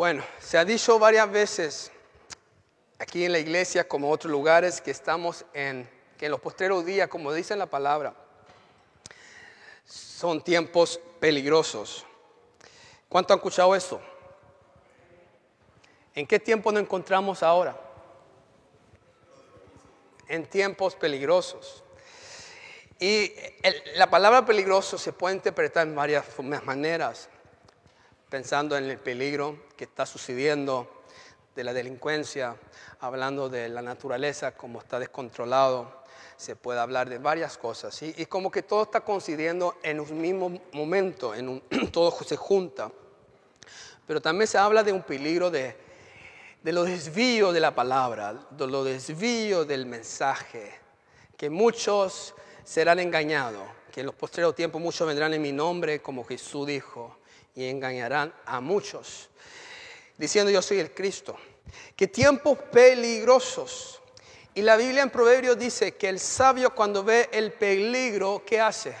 Bueno, se ha dicho varias veces aquí en la iglesia como en otros lugares que estamos en, que en los postreros días, como dice la palabra, son tiempos peligrosos. ¿Cuánto han escuchado eso? ¿En qué tiempo nos encontramos ahora? En tiempos peligrosos. Y la palabra peligroso se puede interpretar en varias maneras, pensando en el peligro que está sucediendo de la delincuencia, hablando de la naturaleza, como está descontrolado, se puede hablar de varias cosas. Y como que todo está coincidiendo en un mismo momento, en un, todo se junta. Pero también se habla de un peligro de, de los desvíos de la palabra, de los desvíos del mensaje, que muchos serán engañados, que en los postreros tiempos muchos vendrán en mi nombre, como Jesús dijo, y engañarán a muchos, diciendo yo soy el Cristo. Que tiempos peligrosos. Y la Biblia en Proverbios dice que el sabio cuando ve el peligro, ¿qué hace?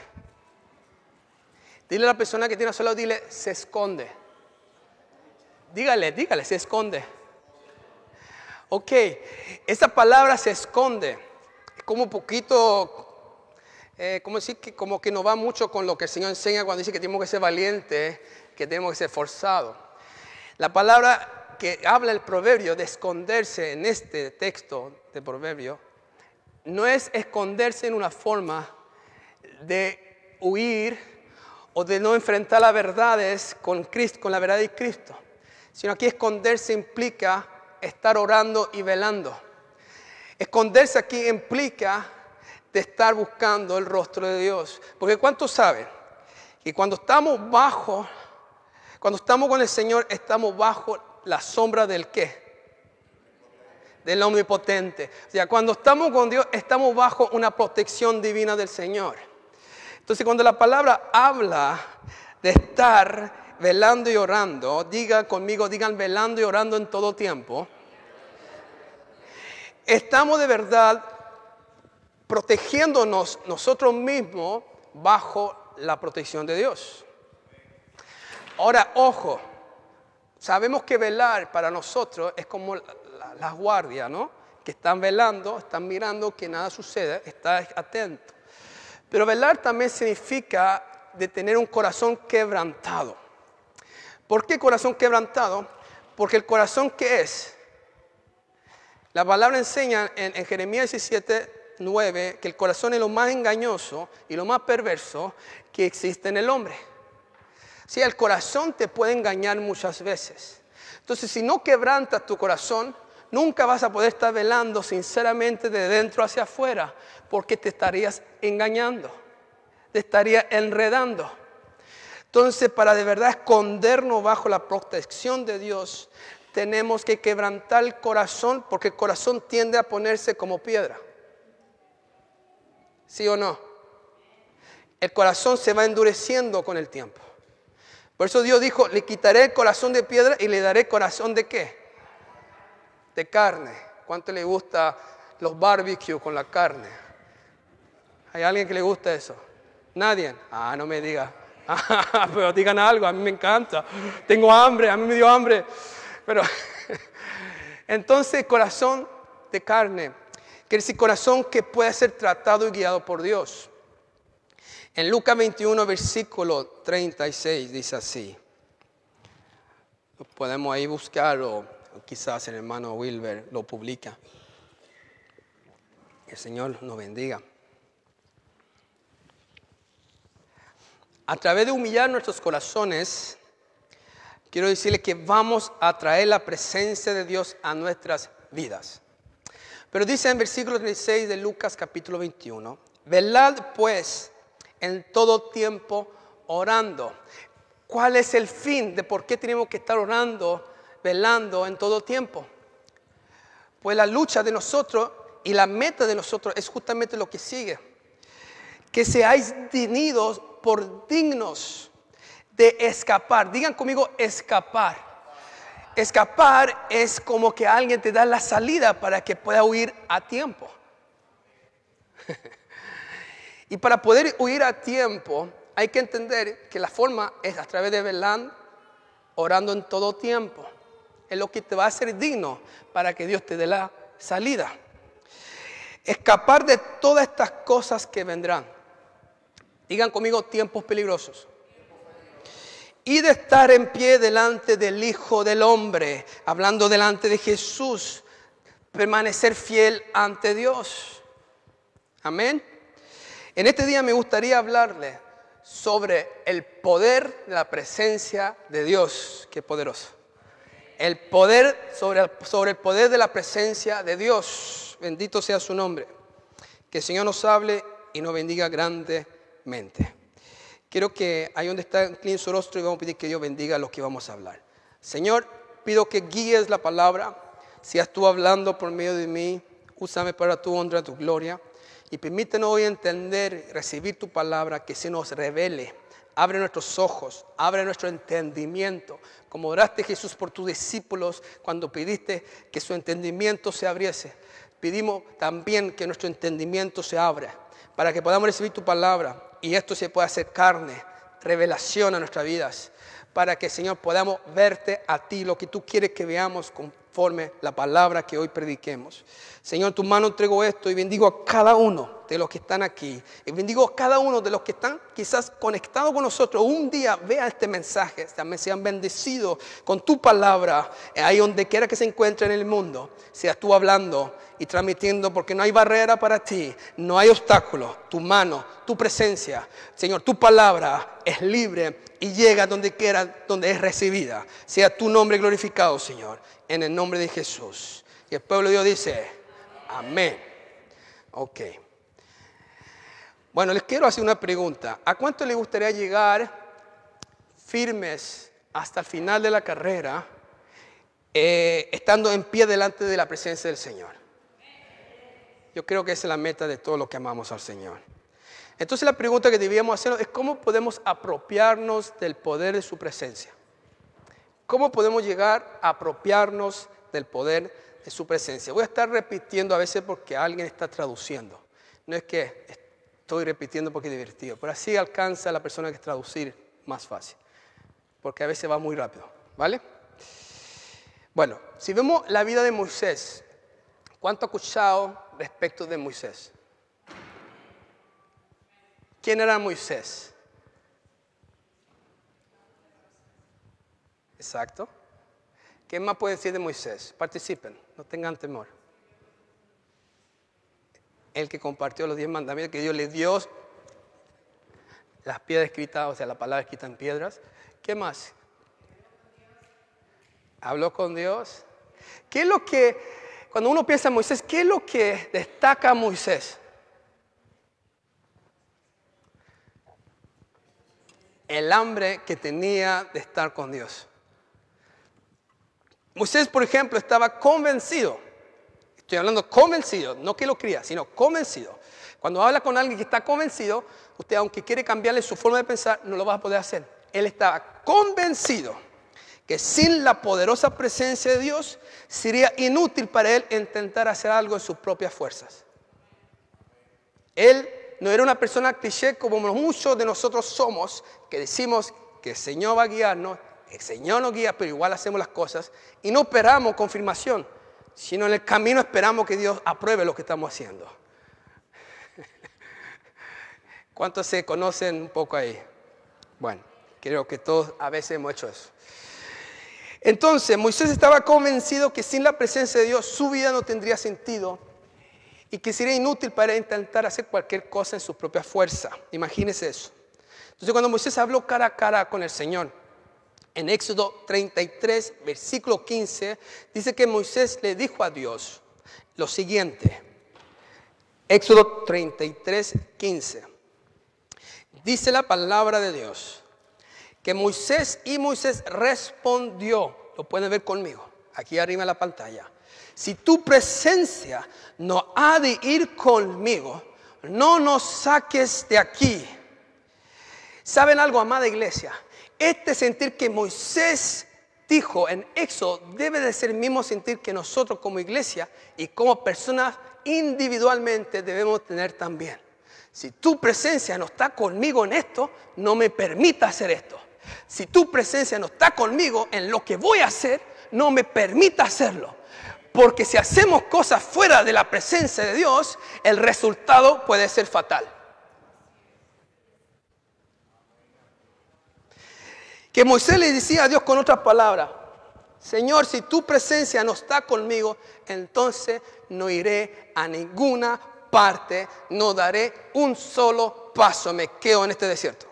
Dile a la persona que tiene a su lado, dile, se esconde. Dígale, dígale, se esconde. Ok, esa palabra se esconde. Es como un poquito eh, como decir que como que no va mucho con lo que el Señor enseña cuando dice que tenemos que ser valientes, que tenemos que ser forzados. La palabra que habla el proverbio de esconderse en este texto de proverbio no es esconderse en una forma de huir o de no enfrentar las verdades con Cristo, con la verdad de Cristo, sino aquí esconderse implica estar orando y velando. Esconderse aquí implica de estar buscando el rostro de Dios. Porque ¿cuántos saben? Que cuando estamos bajo, cuando estamos con el Señor, estamos bajo la sombra del qué? Del omnipotente. O sea, cuando estamos con Dios, estamos bajo una protección divina del Señor. Entonces, cuando la palabra habla de estar velando y orando, diga conmigo, digan velando y orando en todo tiempo. Estamos de verdad protegiéndonos nosotros mismos bajo la protección de Dios. Ahora, ojo, sabemos que velar para nosotros es como las guardias, ¿no? Que están velando, están mirando que nada suceda, está atento. Pero velar también significa de tener un corazón quebrantado. ¿Por qué corazón quebrantado? Porque el corazón que es, la palabra enseña en, en Jeremías 17, 9 que el corazón es lo más engañoso y lo más perverso que existe en el hombre. Si el corazón te puede engañar muchas veces. Entonces, si no quebrantas tu corazón, nunca vas a poder estar velando sinceramente de dentro hacia afuera, porque te estarías engañando, te estaría enredando. Entonces, para de verdad escondernos bajo la protección de Dios, tenemos que quebrantar el corazón, porque el corazón tiende a ponerse como piedra. ¿Sí o no? El corazón se va endureciendo con el tiempo. Por eso Dios dijo, le quitaré el corazón de piedra y le daré corazón de qué? De carne. ¿Cuánto le gusta los barbecues con la carne? ¿Hay alguien que le gusta eso? Nadie. Ah, no me diga. pero digan algo, a mí me encanta. Tengo hambre, a mí me dio hambre. Pero entonces corazón de carne Quiere decir corazón que puede ser tratado y guiado por Dios. En Lucas 21, versículo 36 dice así. Podemos ahí buscarlo, quizás el hermano Wilber lo publica. El Señor nos bendiga. A través de humillar nuestros corazones, quiero decirle que vamos a traer la presencia de Dios a nuestras vidas. Pero dice en versículo 36 de Lucas capítulo 21, velad pues en todo tiempo orando. ¿Cuál es el fin de por qué tenemos que estar orando, velando en todo tiempo? Pues la lucha de nosotros y la meta de nosotros es justamente lo que sigue. Que seáis dignos por dignos de escapar. Digan conmigo escapar Escapar es como que alguien te da la salida para que pueda huir a tiempo. y para poder huir a tiempo hay que entender que la forma es a través de velando, orando en todo tiempo. es lo que te va a hacer digno para que Dios te dé la salida. Escapar de todas estas cosas que vendrán. Digan conmigo tiempos peligrosos. Y de estar en pie delante del Hijo del Hombre, hablando delante de Jesús, permanecer fiel ante Dios. Amén. En este día me gustaría hablarle sobre el poder de la presencia de Dios. Qué poderoso. El poder sobre, el poder de la presencia de Dios. Bendito sea su nombre. Que el Señor nos hable y nos bendiga grandemente. Quiero que ahí donde está incline su rostro y vamos a pedir que Dios bendiga lo que vamos a hablar. Señor, pido que guíes la palabra. Seas tú hablando por medio de mí. Úsame para tu honra, tu gloria. Y permítenos hoy entender, recibir tu palabra, que se nos revele. Abre nuestros ojos, abre nuestro entendimiento. Como oraste Jesús por tus discípulos cuando pediste que su entendimiento se abriese. Pedimos también que nuestro entendimiento se abra para que podamos recibir tu palabra y esto se pueda hacer carne, revelación a nuestras vidas, para que Señor podamos verte a ti, lo que tú quieres que veamos la palabra que hoy prediquemos. Señor, tu mano entrego esto y bendigo a cada uno de los que están aquí. Y bendigo a cada uno de los que están quizás conectados con nosotros. Un día vea este mensaje, también sean bendecidos con tu palabra, ahí donde quiera que se encuentre en el mundo. Seas tú hablando y transmitiendo, porque no hay barrera para ti, no hay obstáculo. Tu mano, tu presencia, Señor, tu palabra es libre y llega donde quiera, donde es recibida. Sea tu nombre glorificado, Señor, en el nombre de Jesús. Y el pueblo de Dios dice, Amén. Ok. Bueno, les quiero hacer una pregunta. ¿A cuánto les gustaría llegar firmes hasta el final de la carrera, eh, estando en pie delante de la presencia del Señor? Yo creo que esa es la meta de todo lo que amamos al Señor. Entonces la pregunta que debíamos hacer es cómo podemos apropiarnos del poder de su presencia. ¿Cómo podemos llegar a apropiarnos del poder de su presencia. Voy a estar repitiendo a veces porque alguien está traduciendo. No es que estoy repitiendo porque es divertido, pero así alcanza la persona que es traducir más fácil. Porque a veces va muy rápido, ¿vale? Bueno, si vemos la vida de Moisés, ¿cuánto ha escuchado respecto de Moisés? ¿Quién era Moisés? Exacto. ¿Qué más puede decir de Moisés? Participen, no tengan temor. El que compartió los diez mandamientos que Dios le dio, las piedras escritas, o sea, la palabra escrita en piedras. ¿Qué más? Habló con Dios. ¿Qué es lo que, cuando uno piensa en Moisés, qué es lo que destaca a Moisés? El hambre que tenía de estar con Dios. Moisés, por ejemplo, estaba convencido. Estoy hablando convencido, no que lo cría, sino convencido. Cuando habla con alguien que está convencido, usted aunque quiere cambiarle su forma de pensar, no lo va a poder hacer. Él estaba convencido que sin la poderosa presencia de Dios sería inútil para él intentar hacer algo en sus propias fuerzas. Él no era una persona cliché como muchos de nosotros somos, que decimos que el Señor va a guiarnos el Señor nos guía, pero igual hacemos las cosas y no esperamos confirmación, sino en el camino esperamos que Dios apruebe lo que estamos haciendo. ¿Cuántos se conocen un poco ahí? Bueno, creo que todos a veces hemos hecho eso. Entonces, Moisés estaba convencido que sin la presencia de Dios su vida no tendría sentido y que sería inútil para intentar hacer cualquier cosa en su propia fuerza. Imagínese eso. Entonces, cuando Moisés habló cara a cara con el Señor, en Éxodo 33, versículo 15, dice que Moisés le dijo a Dios lo siguiente. Éxodo 33, 15. Dice la palabra de Dios que Moisés y Moisés respondió, lo pueden ver conmigo, aquí arriba en la pantalla. Si tu presencia no ha de ir conmigo, no nos saques de aquí. ¿Saben algo, amada iglesia? Este sentir que Moisés dijo en Éxodo debe de ser el mismo sentir que nosotros como iglesia y como personas individualmente debemos tener también. Si tu presencia no está conmigo en esto, no me permita hacer esto. Si tu presencia no está conmigo en lo que voy a hacer, no me permita hacerlo. Porque si hacemos cosas fuera de la presencia de Dios, el resultado puede ser fatal. Que Moisés le decía a Dios con otras palabras, Señor, si tu presencia no está conmigo, entonces no iré a ninguna parte, no daré un solo paso, me quedo en este desierto.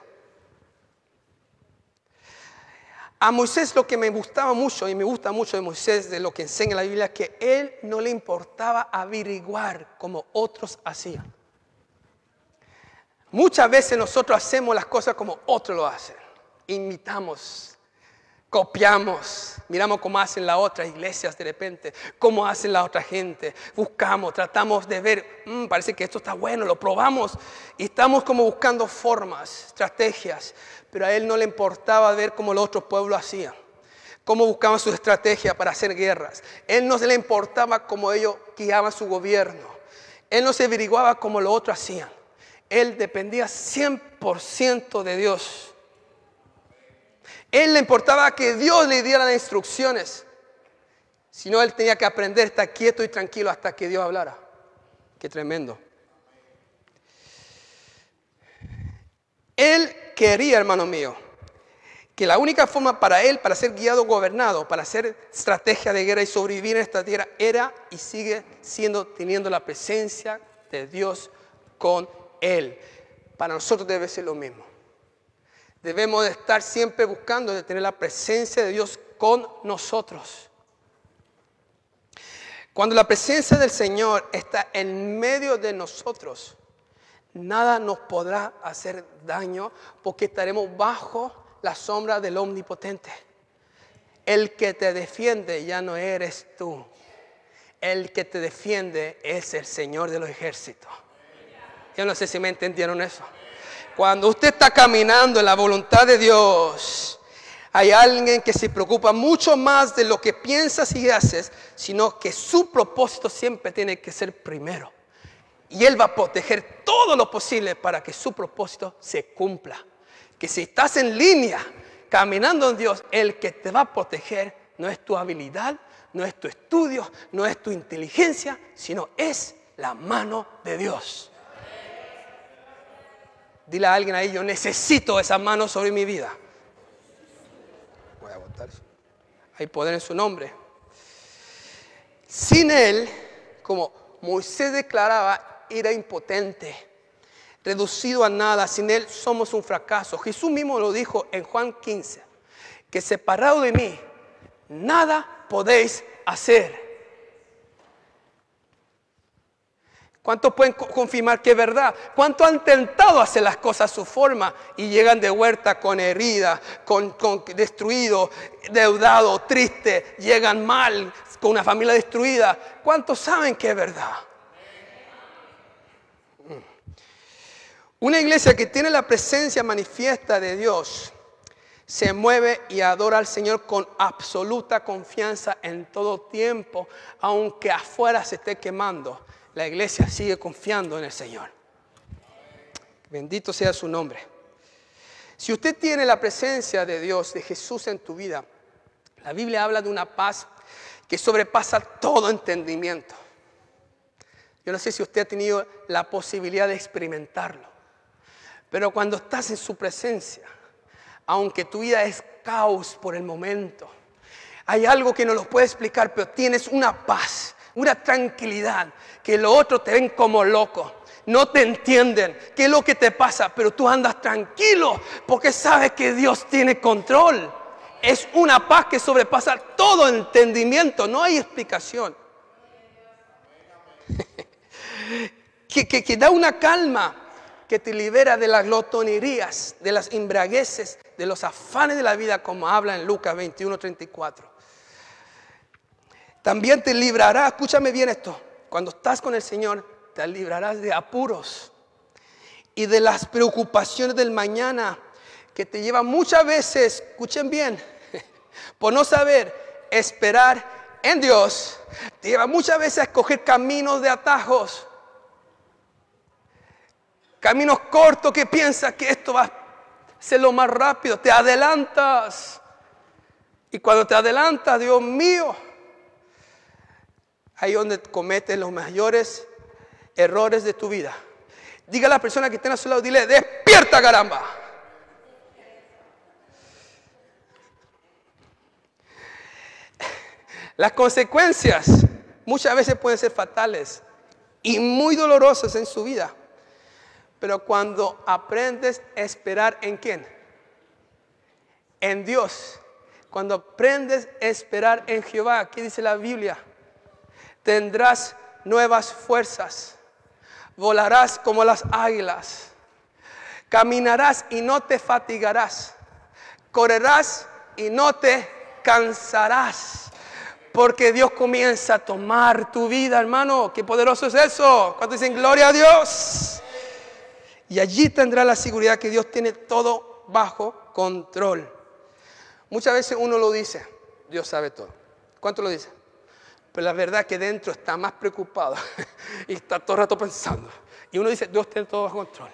A Moisés lo que me gustaba mucho y me gusta mucho de Moisés, de lo que enseña la Biblia, que él no le importaba averiguar como otros hacían. Muchas veces nosotros hacemos las cosas como otros lo hacen. Imitamos, copiamos, miramos cómo hacen las otras iglesias de repente, cómo hacen la otra gente, buscamos, tratamos de ver, mm, parece que esto está bueno, lo probamos y estamos como buscando formas, estrategias pero a él no le importaba ver cómo los otros pueblos hacían, cómo buscaban su estrategia para hacer guerras. Él no se le importaba cómo ellos guiaban su gobierno. Él no se averiguaba como los otros hacían. Él dependía 100% de Dios. Él le importaba que Dios le diera las instrucciones. Si no, él tenía que aprender a estar quieto y tranquilo hasta que Dios hablara. Qué tremendo. Él quería, hermano mío, que la única forma para él, para ser guiado, gobernado, para hacer estrategia de guerra y sobrevivir en esta tierra, era y sigue siendo teniendo la presencia de Dios con él. Para nosotros debe ser lo mismo. Debemos de estar siempre buscando de tener la presencia de Dios con nosotros. Cuando la presencia del Señor está en medio de nosotros, nada nos podrá hacer daño porque estaremos bajo la sombra del omnipotente. El que te defiende ya no eres tú. El que te defiende es el Señor de los ejércitos. Yo no sé si me entendieron eso. Cuando usted está caminando en la voluntad de Dios, hay alguien que se preocupa mucho más de lo que piensas y haces, sino que su propósito siempre tiene que ser primero. Y Él va a proteger todo lo posible para que su propósito se cumpla. Que si estás en línea, caminando en Dios, el que te va a proteger no es tu habilidad, no es tu estudio, no es tu inteligencia, sino es la mano de Dios. Dile a alguien ahí, yo necesito esa mano sobre mi vida. Voy a votar. Hay poder en su nombre. Sin Él, como Moisés declaraba, era impotente, reducido a nada. Sin Él somos un fracaso. Jesús mismo lo dijo en Juan 15, que separado de mí, nada podéis hacer. ¿Cuántos pueden confirmar que es verdad? ¿Cuántos han tentado hacer las cosas a su forma y llegan de vuelta con herida, con, con destruido, deudado, triste, llegan mal, con una familia destruida? ¿Cuántos saben que es verdad? Una iglesia que tiene la presencia manifiesta de Dios se mueve y adora al Señor con absoluta confianza en todo tiempo, aunque afuera se esté quemando. La iglesia sigue confiando en el Señor. Bendito sea su nombre. Si usted tiene la presencia de Dios, de Jesús en tu vida, la Biblia habla de una paz que sobrepasa todo entendimiento. Yo no sé si usted ha tenido la posibilidad de experimentarlo. Pero cuando estás en su presencia, aunque tu vida es caos por el momento, hay algo que no lo puede explicar, pero tienes una paz, una tranquilidad, que los otros te ven como loco. No te entienden qué es lo que te pasa, pero tú andas tranquilo porque sabes que Dios tiene control. Es una paz que sobrepasa todo entendimiento, no hay explicación. que, que da una calma que te libera de las glotonerías, de las embragueces, de los afanes de la vida, como habla en Lucas 21, 34. También te librará, escúchame bien esto, cuando estás con el Señor, te librarás de apuros y de las preocupaciones del mañana, que te lleva muchas veces, escuchen bien, por no saber esperar en Dios, te lleva muchas veces a escoger caminos de atajos Caminos cortos que piensas que esto va a ser lo más rápido. Te adelantas. Y cuando te adelantas, Dios mío, ahí donde cometes los mayores errores de tu vida. Diga a la persona que está a su lado, dile, despierta caramba. Las consecuencias muchas veces pueden ser fatales y muy dolorosas en su vida. Pero cuando aprendes a esperar en quién? En Dios. Cuando aprendes a esperar en Jehová, aquí dice la Biblia, tendrás nuevas fuerzas, volarás como las águilas, caminarás y no te fatigarás, correrás y no te cansarás. Porque Dios comienza a tomar tu vida, hermano. Qué poderoso es eso. Cuando dicen gloria a Dios. Y allí tendrá la seguridad que Dios tiene todo bajo control. Muchas veces uno lo dice, Dios sabe todo. ¿Cuánto lo dice? Pero la verdad es que dentro está más preocupado y está todo el rato pensando. Y uno dice, Dios tiene todo bajo control.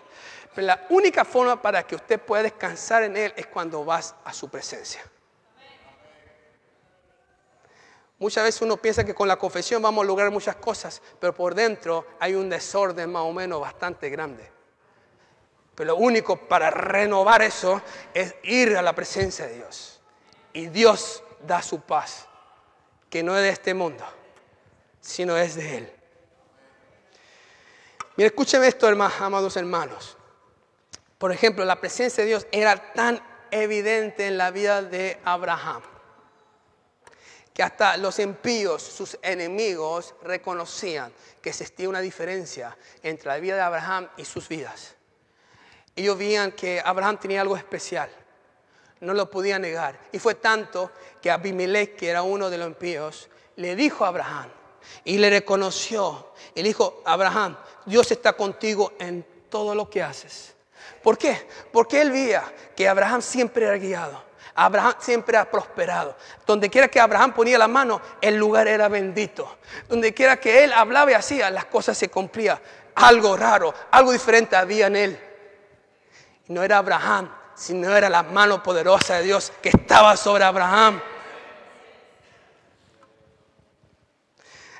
Pero la única forma para que usted pueda descansar en Él es cuando vas a su presencia. Muchas veces uno piensa que con la confesión vamos a lograr muchas cosas, pero por dentro hay un desorden más o menos bastante grande. Pero lo único para renovar eso es ir a la presencia de Dios. Y Dios da su paz, que no es de este mundo, sino es de Él. Mira, escúcheme esto, hermanos, amados hermanos. Por ejemplo, la presencia de Dios era tan evidente en la vida de Abraham que hasta los impíos, sus enemigos, reconocían que existía una diferencia entre la vida de Abraham y sus vidas. Ellos veían que Abraham tenía algo especial, no lo podía negar. Y fue tanto que Abimelech, que era uno de los impíos, le dijo a Abraham y le reconoció. Y le dijo, Abraham, Dios está contigo en todo lo que haces. ¿Por qué? Porque él veía que Abraham siempre era guiado. Abraham siempre ha prosperado. Donde quiera que Abraham ponía la mano, el lugar era bendito. Donde quiera que él hablaba y hacía, las cosas se cumplían. Algo raro, algo diferente había en él. No era Abraham, sino era la mano poderosa de Dios que estaba sobre Abraham.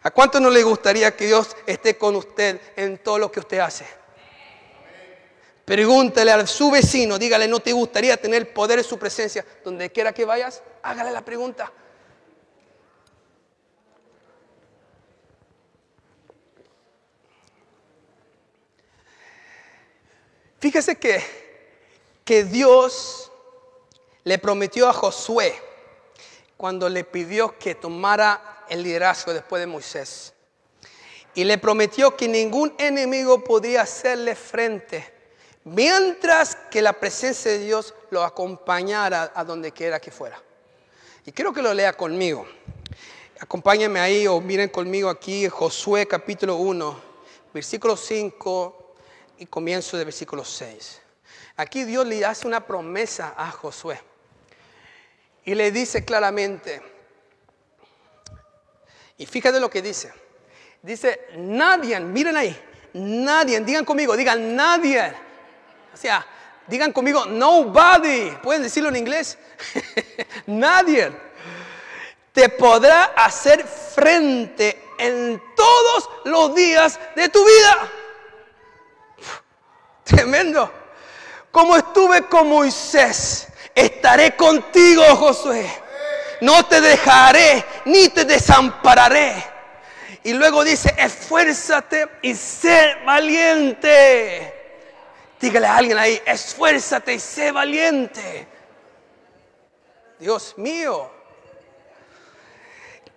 ¿A cuánto no le gustaría que Dios esté con usted en todo lo que usted hace? Pregúntale a su vecino, dígale, ¿no te gustaría tener poder en su presencia? Donde quiera que vayas, hágale la pregunta. Fíjese que, que Dios le prometió a Josué cuando le pidió que tomara el liderazgo después de Moisés. Y le prometió que ningún enemigo podría hacerle frente mientras que la presencia de Dios lo acompañara a donde quiera que fuera. Y quiero que lo lea conmigo. Acompáñenme ahí o miren conmigo aquí Josué capítulo 1, versículo 5 y comienzo de versículo 6. Aquí Dios le hace una promesa a Josué y le dice claramente, y fíjate lo que dice, dice, nadie, miren ahí, nadie, digan conmigo, digan nadie o sea, digan conmigo, nobody. ¿Pueden decirlo en inglés? Nadie te podrá hacer frente en todos los días de tu vida. Tremendo. Como estuve con Moisés, estaré contigo, Josué. No te dejaré ni te desampararé. Y luego dice, esfuérzate y sé valiente. Dígale a alguien ahí, esfuérzate y sé valiente. Dios mío.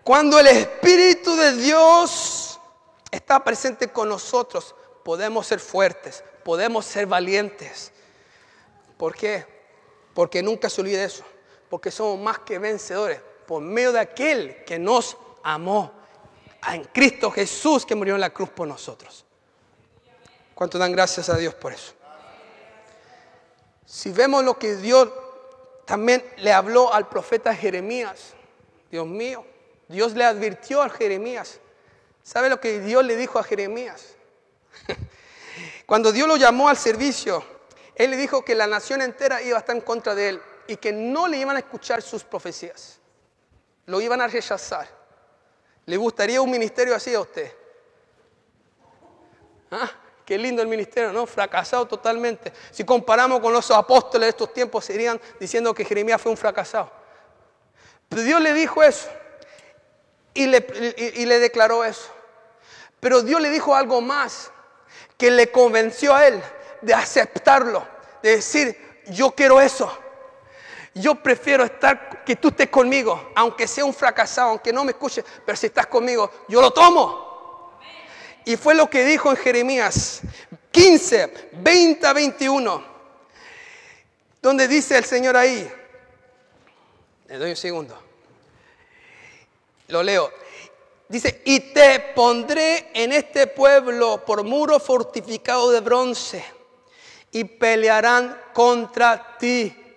Cuando el Espíritu de Dios está presente con nosotros, podemos ser fuertes, podemos ser valientes. ¿Por qué? Porque nunca se olvide eso. Porque somos más que vencedores por medio de aquel que nos amó. En Cristo Jesús que murió en la cruz por nosotros. ¿Cuánto dan gracias a Dios por eso? Si vemos lo que Dios también le habló al profeta Jeremías, Dios mío, Dios le advirtió a Jeremías. ¿Sabe lo que Dios le dijo a Jeremías? Cuando Dios lo llamó al servicio, Él le dijo que la nación entera iba a estar en contra de Él y que no le iban a escuchar sus profecías. Lo iban a rechazar. ¿Le gustaría un ministerio así a usted? ¿Ah? Qué lindo el ministerio, ¿no? Fracasado totalmente. Si comparamos con los apóstoles de estos tiempos, serían diciendo que Jeremías fue un fracasado. Pero Dios le dijo eso y le, y le declaró eso. Pero Dios le dijo algo más que le convenció a él de aceptarlo, de decir, yo quiero eso. Yo prefiero estar, que tú estés conmigo, aunque sea un fracasado, aunque no me escuche, pero si estás conmigo, yo lo tomo. Y fue lo que dijo en Jeremías 15, 20 a 21, donde dice el Señor ahí, le doy un segundo, lo leo, dice, y te pondré en este pueblo por muro fortificado de bronce y pelearán contra ti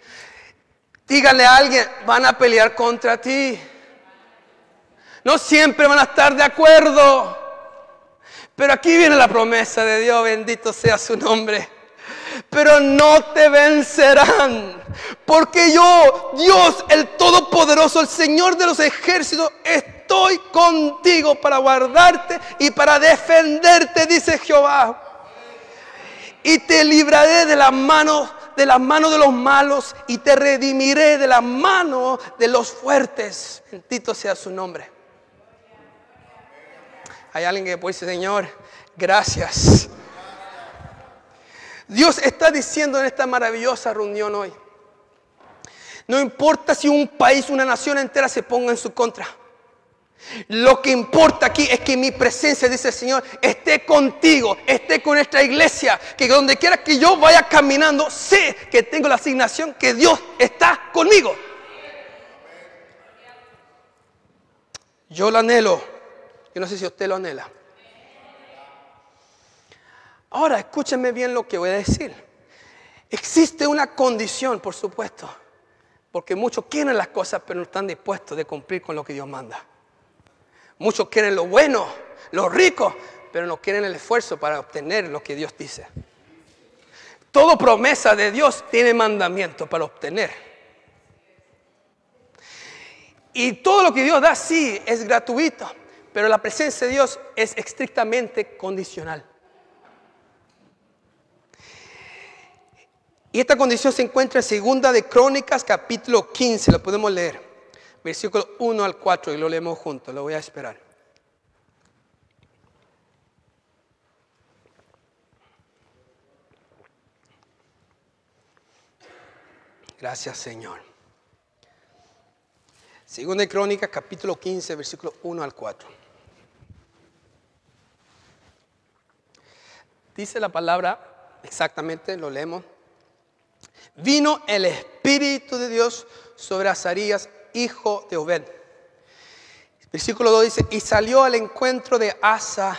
Dígale a alguien, van a pelear contra ti. No siempre van a estar de acuerdo. Pero aquí viene la promesa de Dios, bendito sea su nombre. Pero no te vencerán. Porque yo, Dios, el Todopoderoso, el Señor de los ejércitos, estoy contigo para guardarte y para defenderte, dice Jehová. Y te libraré de las manos de la mano de los malos y te redimiré de la mano de los fuertes. Bendito sea su nombre. Hay alguien que puede decir, Señor, gracias. Dios está diciendo en esta maravillosa reunión hoy, no importa si un país, una nación entera se ponga en su contra. Lo que importa aquí es que mi presencia, dice el Señor, esté contigo, esté con nuestra iglesia, que donde quiera que yo vaya caminando, sé que tengo la asignación, que Dios está conmigo. Yo lo anhelo, yo no sé si usted lo anhela. Ahora, escúchenme bien lo que voy a decir. Existe una condición, por supuesto, porque muchos quieren las cosas, pero no están dispuestos de cumplir con lo que Dios manda. Muchos quieren lo bueno, lo rico, pero no quieren el esfuerzo para obtener lo que Dios dice. Toda promesa de Dios tiene mandamiento para obtener. Y todo lo que Dios da sí es gratuito, pero la presencia de Dios es estrictamente condicional. Y esta condición se encuentra en segunda de Crónicas capítulo 15, lo podemos leer versículo 1 al 4, y lo leemos juntos, lo voy a esperar. Gracias, Señor. Segunda Crónica, capítulo 15, versículo 1 al 4. Dice la palabra, exactamente, lo leemos. Vino el Espíritu de Dios sobre Azarías, hijo de Obed. Versículo 2 dice, y salió al encuentro de Asa,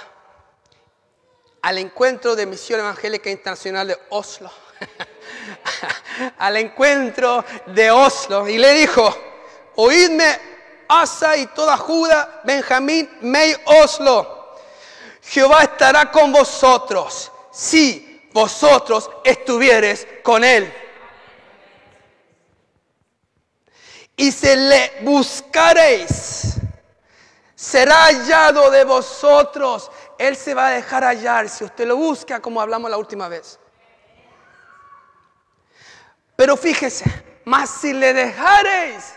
al encuentro de Misión Evangélica Internacional de Oslo, al encuentro de Oslo, y le dijo, oídme Asa y toda Judá, Benjamín, Mey, Oslo, Jehová estará con vosotros, si vosotros estuvieres con él. Y se le buscaréis, será hallado de vosotros. Él se va a dejar hallar si usted lo busca como hablamos la última vez. Pero fíjese, más si le dejaréis,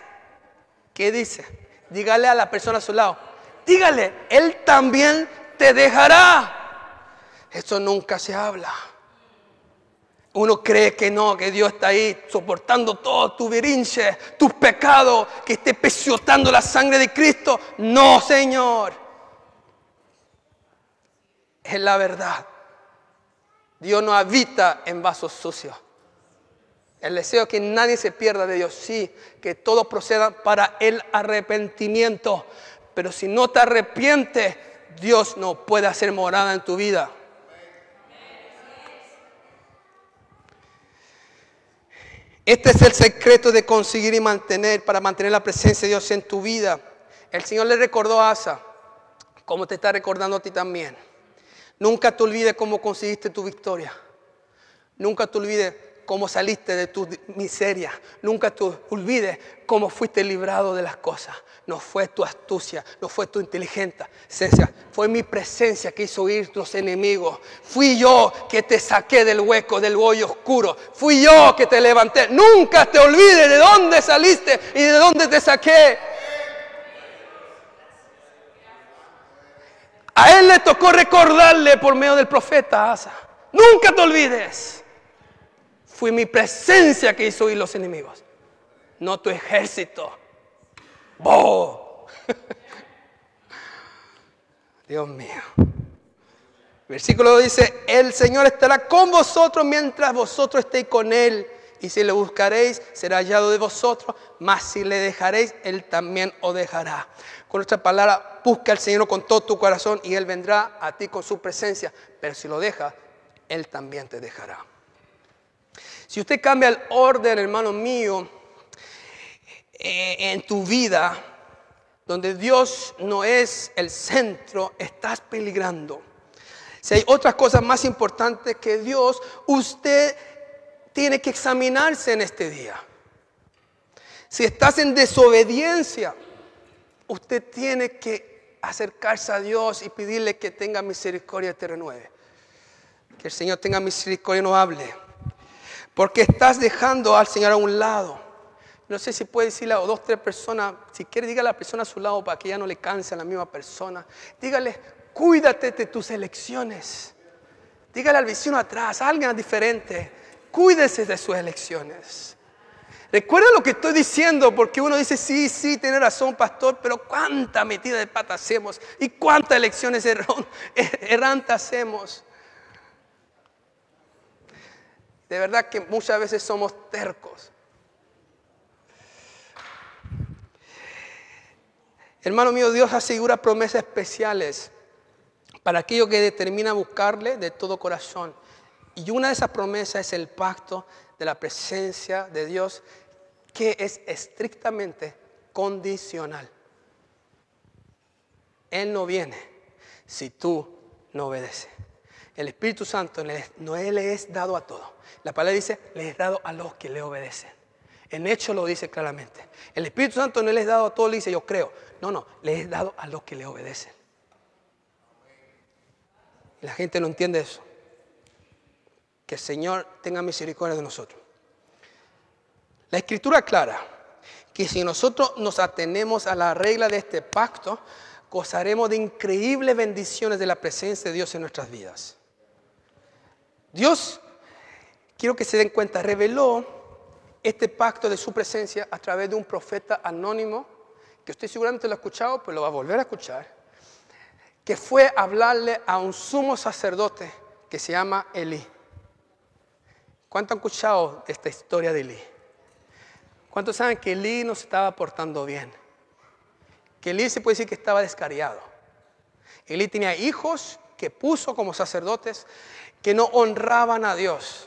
¿qué dice? Dígale a la persona a su lado, dígale, Él también te dejará. Eso nunca se habla. Uno cree que no, que Dios está ahí soportando todo tu virinche, tus pecados, que esté peciotando la sangre de Cristo. No, Señor. Es la verdad. Dios no habita en vasos sucios. El deseo es que nadie se pierda de Dios, sí, que todo proceda para el arrepentimiento. Pero si no te arrepientes, Dios no puede hacer morada en tu vida. Este es el secreto de conseguir y mantener, para mantener la presencia de Dios en tu vida. El Señor le recordó a Asa, como te está recordando a ti también. Nunca te olvides cómo conseguiste tu victoria. Nunca te olvides cómo saliste de tu miseria. Nunca te olvides cómo fuiste librado de las cosas. No fue tu astucia, no fue tu inteligencia. Fue mi presencia que hizo ir los enemigos. Fui yo que te saqué del hueco, del hoyo oscuro. Fui yo que te levanté. Nunca te olvides de dónde saliste y de dónde te saqué. A él le tocó recordarle por medio del profeta Asa. Nunca te olvides. Fue mi presencia que hizo ir los enemigos, no tu ejército. ¡Bo! Dios mío. Versículo dice, el Señor estará con vosotros mientras vosotros estéis con Él. Y si le buscaréis, será hallado de vosotros. Mas si le dejaréis, Él también os dejará. Con nuestra palabra, busca al Señor con todo tu corazón y Él vendrá a ti con su presencia. Pero si lo dejas, Él también te dejará. Si usted cambia el orden, hermano mío, eh, en tu vida, donde Dios no es el centro, estás peligrando. Si hay otras cosas más importantes que Dios, usted tiene que examinarse en este día. Si estás en desobediencia, usted tiene que acercarse a Dios y pedirle que tenga misericordia y te renueve. Que el Señor tenga misericordia y no hable. Porque estás dejando al Señor a un lado. No sé si puede decirle a dos, tres personas, si quiere, dígale a la persona a su lado para que ya no le canse a la misma persona. Dígale, cuídate de tus elecciones. Dígale al vecino atrás, a alguien diferente, cuídese de sus elecciones. Recuerda lo que estoy diciendo, porque uno dice, sí, sí, tiene razón, pastor, pero cuánta metida de pata hacemos y cuántas elecciones errantes hacemos. De verdad que muchas veces somos tercos. Hermano mío, Dios asegura promesas especiales para aquellos que determina buscarle de todo corazón. Y una de esas promesas es el pacto de la presencia de Dios, que es estrictamente condicional. Él no viene si tú no obedeces. El Espíritu Santo no le es dado a todo. La palabra dice, le es dado a los que le obedecen. En hecho lo dice claramente. El Espíritu Santo no le es dado a todos, le dice yo creo. No, no, le es dado a los que le obedecen. la gente no entiende eso. Que el Señor tenga misericordia de nosotros. La escritura clara que si nosotros nos atenemos a la regla de este pacto, gozaremos de increíbles bendiciones de la presencia de Dios en nuestras vidas. Dios, quiero que se den cuenta, reveló este pacto de su presencia a través de un profeta anónimo, que usted seguramente lo ha escuchado, pero lo va a volver a escuchar, que fue a hablarle a un sumo sacerdote que se llama Elí. ¿Cuánto han escuchado esta historia de Elí? ¿Cuántos saben que Elí no se estaba portando bien? Que Elí se puede decir que estaba descariado. Elí tenía hijos que puso como sacerdotes que no honraban a Dios,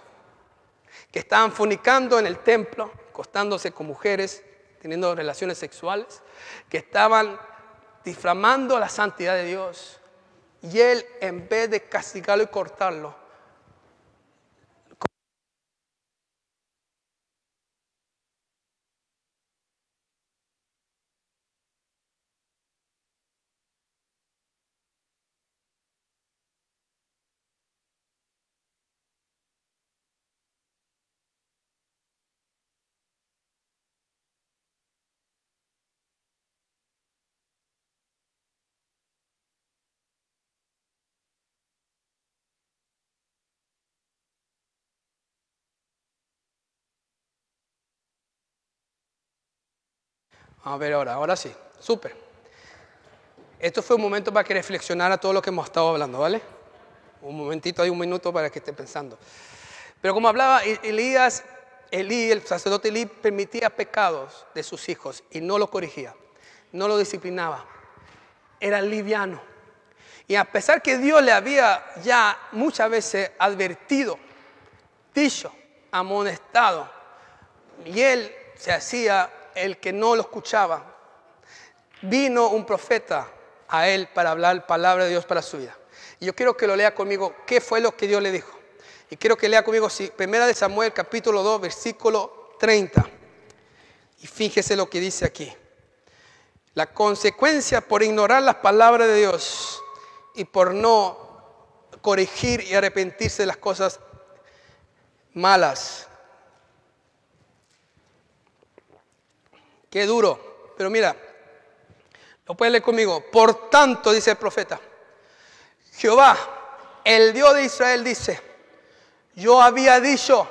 que estaban fornicando en el templo, acostándose con mujeres, teniendo relaciones sexuales, que estaban difamando la santidad de Dios. Y él, en vez de castigarlo y cortarlo, A ver ahora, ahora sí, súper. Esto fue un momento para que reflexionara todo lo que hemos estado hablando, ¿vale? Un momentito, hay un minuto para que esté pensando. Pero como hablaba e-, Elías, Elí, el sacerdote Elí permitía pecados de sus hijos y no los corrigía, no lo disciplinaba. Era liviano. Y a pesar que Dios le había ya muchas veces advertido, dicho, amonestado, y él se hacía el que no lo escuchaba, vino un profeta a él para hablar palabra de Dios para su vida. Y yo quiero que lo lea conmigo. ¿Qué fue lo que Dios le dijo? Y quiero que lea conmigo Primera de Samuel capítulo 2 versículo 30. Y fíjese lo que dice aquí. La consecuencia por ignorar las palabras de Dios y por no corregir y arrepentirse de las cosas malas. Qué duro. Pero mira, lo puedes leer conmigo. Por tanto, dice el profeta, Jehová, el Dios de Israel, dice, yo había dicho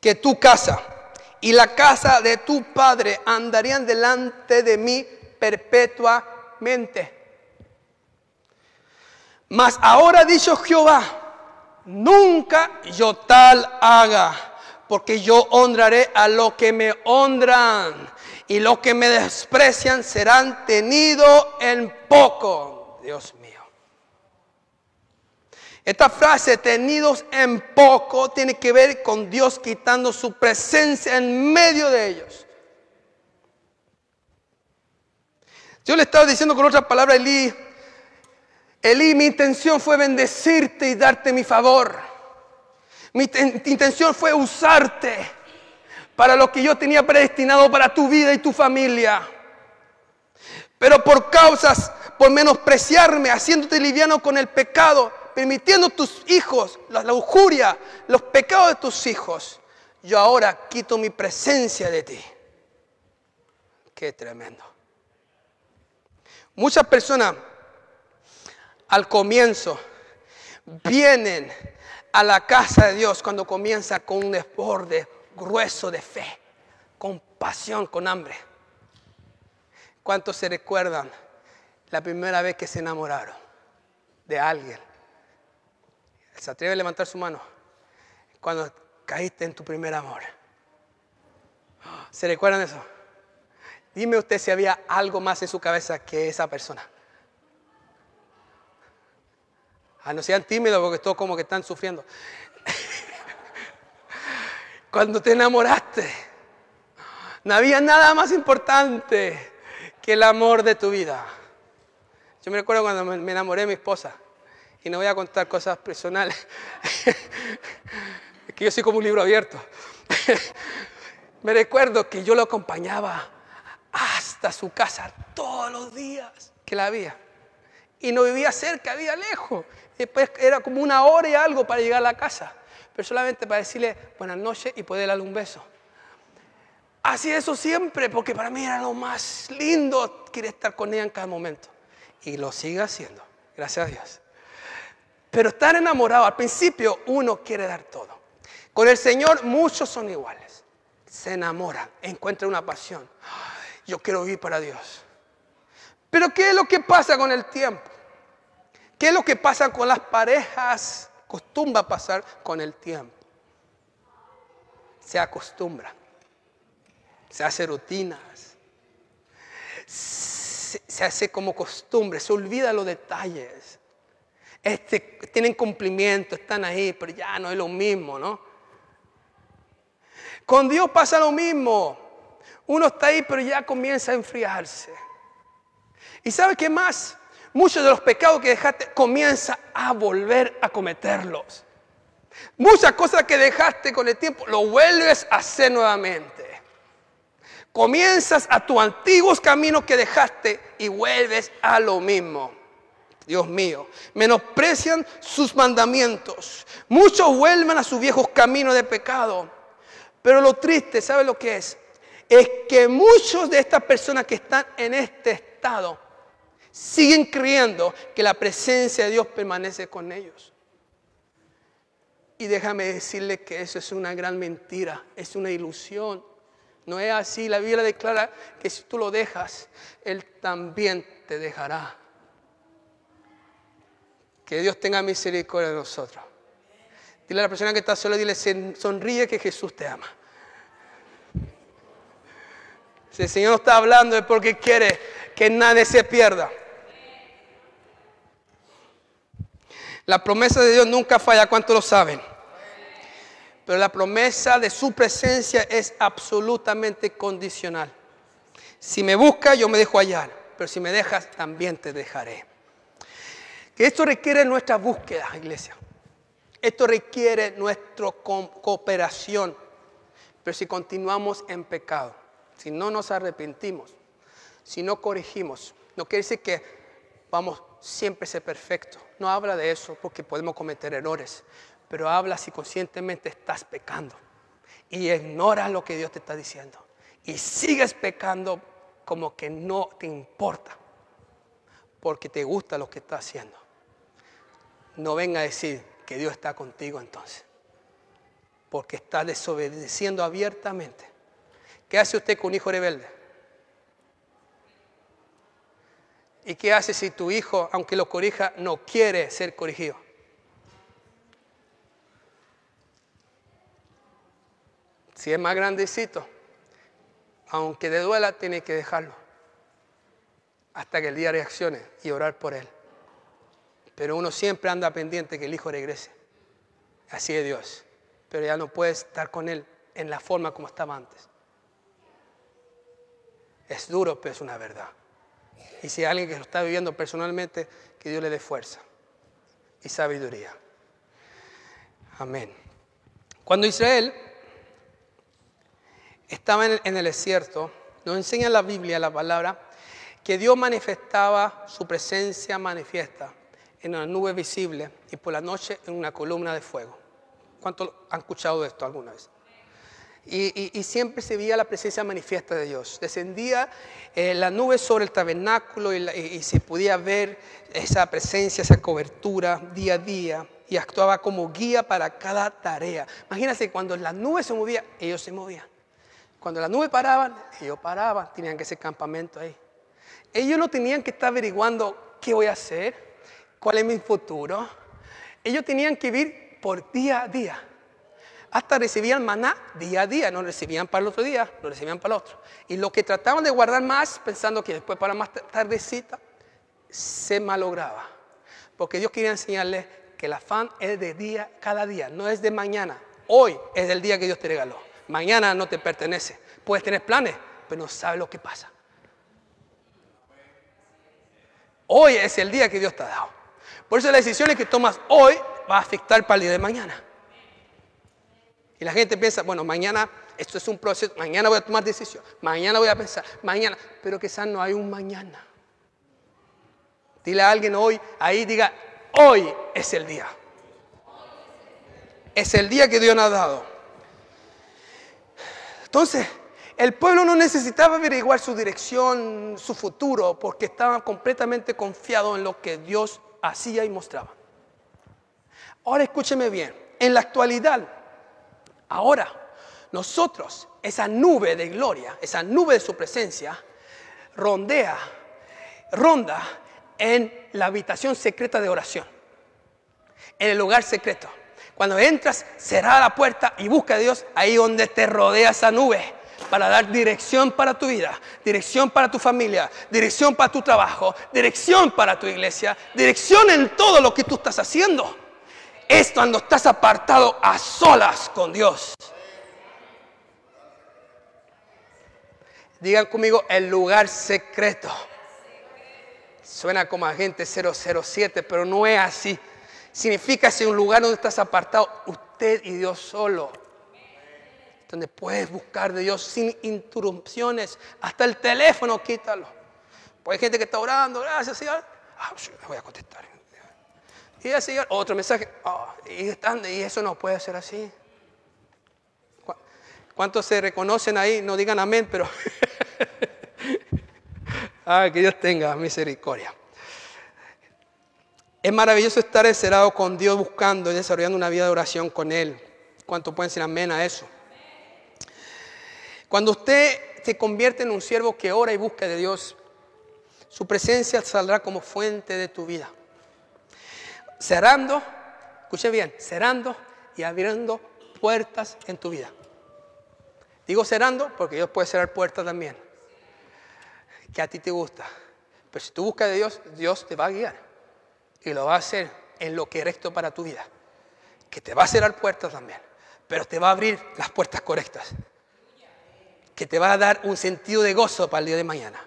que tu casa y la casa de tu padre andarían delante de mí perpetuamente. Mas ahora ha dicho Jehová, nunca yo tal haga, porque yo honraré a los que me honran y los que me desprecian serán tenidos en poco. Dios mío. Esta frase, tenidos en poco, tiene que ver con Dios quitando su presencia en medio de ellos. Yo le estaba diciendo con otra palabra Elí, Elí, mi intención fue bendecirte y darte mi favor. Mi intención fue usarte para lo que yo tenía predestinado para tu vida y tu familia. Pero por causas, por menospreciarme, haciéndote liviano con el pecado, permitiendo tus hijos, la lujuria, los pecados de tus hijos, yo ahora quito mi presencia de ti. Qué tremendo. Muchas personas al comienzo vienen a la casa de Dios cuando comienza con un desborde grueso de fe, con pasión, con hambre. ¿Cuántos se recuerdan la primera vez que se enamoraron de alguien? Se atreve a levantar su mano cuando caíste en tu primer amor. ¿Se recuerdan eso? Dime usted si había algo más en su cabeza que esa persona. Ah, no sean tímidos porque todos como que están sufriendo. Cuando te enamoraste, no había nada más importante que el amor de tu vida. Yo me recuerdo cuando me enamoré de mi esposa y no voy a contar cosas personales. es que yo soy como un libro abierto. Me recuerdo que yo lo acompañaba hasta su casa todos los días que la había. Y no vivía cerca, vivía lejos. Después era como una hora y algo para llegar a la casa. Pero solamente para decirle buenas noches y poder darle un beso. Así eso siempre, porque para mí era lo más lindo, querer estar con ella en cada momento. Y lo sigue haciendo, gracias a Dios. Pero estar enamorado, al principio uno quiere dar todo. Con el Señor muchos son iguales. Se enamoran, encuentran una pasión. yo quiero vivir para Dios. Pero ¿qué es lo que pasa con el tiempo? ¿Qué es lo que pasa con las parejas? Acostumbra pasar con el tiempo. Se acostumbra. Se hace rutinas. Se, se hace como costumbre. Se olvida los detalles este, tienen cumplimiento, están ahí, pero ya no es lo mismo, ¿no? Con Dios pasa lo mismo. Uno está ahí, pero ya comienza a enfriarse. ¿Y sabe qué más? Muchos de los pecados que dejaste comienza a volver a cometerlos. Muchas cosas que dejaste con el tiempo lo vuelves a hacer nuevamente. Comienzas a tus antiguos caminos que dejaste y vuelves a lo mismo. Dios mío, menosprecian sus mandamientos. Muchos vuelven a sus viejos caminos de pecado. Pero lo triste, ¿sabe lo que es? Es que muchos de estas personas que están en este estado siguen creyendo que la presencia de Dios permanece con ellos. Y déjame decirle que eso es una gran mentira, es una ilusión. No es así, la Biblia declara que si tú lo dejas, Él también te dejará. Que Dios tenga misericordia de nosotros. Dile a la persona que está sola, dile, sonríe que Jesús te ama. Si el Señor está hablando es porque quiere que nadie se pierda. La promesa de Dios nunca falla, ¿cuántos lo saben? Pero la promesa de su presencia es absolutamente condicional. Si me buscas, yo me dejo hallar, pero si me dejas, también te dejaré. Que esto requiere nuestra búsqueda, iglesia. Esto requiere nuestra co- cooperación. Pero si continuamos en pecado, si no nos arrepentimos, si no corregimos, no quiere decir que vamos siempre ser perfectos. No habla de eso porque podemos cometer errores, pero habla si conscientemente estás pecando y ignoras lo que Dios te está diciendo y sigues pecando como que no te importa porque te gusta lo que estás haciendo. No venga a decir que Dios está contigo entonces, porque está desobedeciendo abiertamente. ¿Qué hace usted con un hijo rebelde? ¿Y qué hace si tu hijo, aunque lo corrija, no quiere ser corregido? Si es más grandecito, aunque le duela, tiene que dejarlo hasta que el día reaccione y orar por él. Pero uno siempre anda pendiente que el hijo regrese. Así es Dios. Pero ya no puede estar con él en la forma como estaba antes. Es duro, pero es una verdad. Y si hay alguien que lo está viviendo personalmente, que Dios le dé fuerza y sabiduría. Amén. Cuando Israel estaba en el desierto, nos enseña la Biblia, la palabra, que Dios manifestaba su presencia manifiesta en una nube visible y por la noche en una columna de fuego. ¿Cuántos han escuchado de esto alguna vez? Y, siempre se veía la presencia manifiesta de Dios. Descendía eh, la nube sobre el tabernáculo y, se podía ver esa presencia, esa cobertura día a día y actuaba como guía para cada tarea. Imagínense, cuando la nube se movía, ellos se movían. Cuando la nube paraban, ellos paraban, tenían que hacer campamento ahí. Ellos no tenían que estar averiguando qué voy a hacer, cuál es mi futuro. Ellos tenían que vivir por día a día. Hasta recibían maná día a día, no recibían para el otro día, lo recibían para el otro. Y lo que trataban de guardar más, pensando que después para más tardecita, se malograba. Porque Dios quería enseñarles que el afán es de día, cada día, no es de mañana. Hoy es el día que Dios te regaló. Mañana no te pertenece. Puedes tener planes, pero no sabes lo que pasa. Hoy es el día que Dios te ha dado. Por eso las decisiones que tomas hoy va a afectar para el día de mañana. La gente piensa, bueno, mañana esto es un proceso, mañana voy a tomar decisión, mañana voy a pensar, mañana, pero quizás no hay un mañana. Dile a alguien hoy, ahí diga, hoy es el día. Es el día que Dios nos ha dado. Entonces, el pueblo no necesitaba averiguar su dirección, su futuro, porque estaba completamente confiado en lo que Dios hacía y mostraba. Ahora escúcheme bien, en la actualidad, ahora, nosotros, esa nube de gloria, esa nube de su presencia, rondea, ronda en la habitación secreta de oración, en el lugar secreto. Cuando entras, cerrada la puerta y busca a Dios ahí donde te rodea esa nube para dar dirección para tu vida, dirección para tu familia, dirección para tu trabajo, dirección para tu iglesia, dirección en todo lo que tú estás haciendo. Es cuando estás apartado a solas con Dios. Digan conmigo el lugar secreto. Suena como agente 007, pero no es así. Significa ser un lugar donde estás apartado usted y Dios solo. Donde puedes buscar de Dios sin interrupciones. Hasta el teléfono quítalo. Pues hay gente que está orando, gracias Señor. Ah, voy a contestar. Y Señor, otro mensaje. ah, y, están- y eso no puede ser así. ¿Cu- ¿Cuántos se reconocen ahí? No digan amén, pero... ah, que Dios tenga misericordia. Es maravilloso estar encerrado con Dios buscando y desarrollando una vida de oración con Él. ¿Cuántos pueden decir amén a eso? Cuando usted se convierte en un siervo que ora y busca de Dios, su presencia saldrá como fuente de tu vida. Cerrando, escuche bien, cerrando y abriendo puertas en tu vida. Digo cerrando porque Dios puede cerrar puertas también, que a ti te gusta. Pero si tú buscas de Dios, Dios te va a guiar y lo va a hacer en lo que es recto para tu vida. Que te va a cerrar puertas también, pero te va a abrir las puertas correctas. Que te va a dar un sentido de gozo para el día de mañana.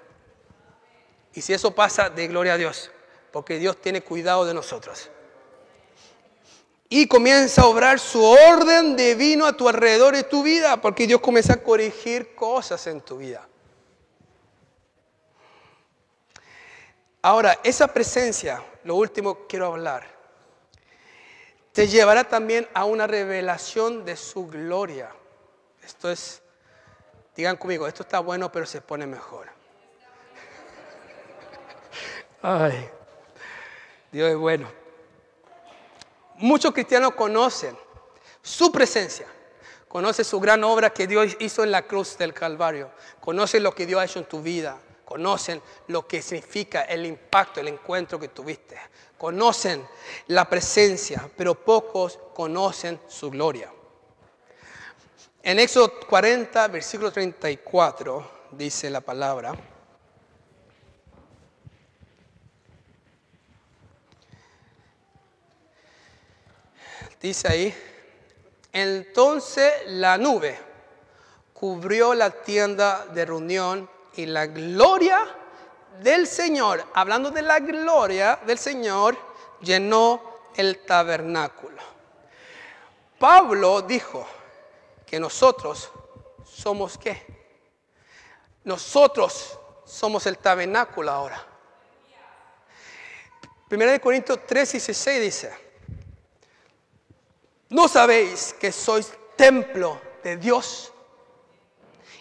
Y si eso pasa, de gloria a Dios, porque Dios tiene cuidado de nosotros. Y comienza a obrar su orden divino a tu alrededor de tu vida, porque Dios comienza a corregir cosas en tu vida. Ahora, esa presencia, lo último quiero hablar, te llevará también a una revelación de su gloria. Esto es, digan conmigo, esto está bueno, pero se pone mejor. Ay, Dios es bueno. Muchos cristianos conocen su presencia, conocen su gran obra que Dios hizo en la cruz del Calvario, conocen lo que Dios ha hecho en tu vida, conocen lo que significa el impacto, el encuentro que tuviste, conocen la presencia, pero pocos conocen su gloria. En Éxodo 40, versículo 34, dice la palabra. Dice ahí, entonces la nube cubrió la tienda de reunión y la gloria del Señor, hablando de la gloria del Señor, llenó el tabernáculo. Pablo dijo que nosotros somos qué? Nosotros somos el tabernáculo ahora. Primera de Corintios 3 y 16 dice, ¿No sabéis que sois templo de Dios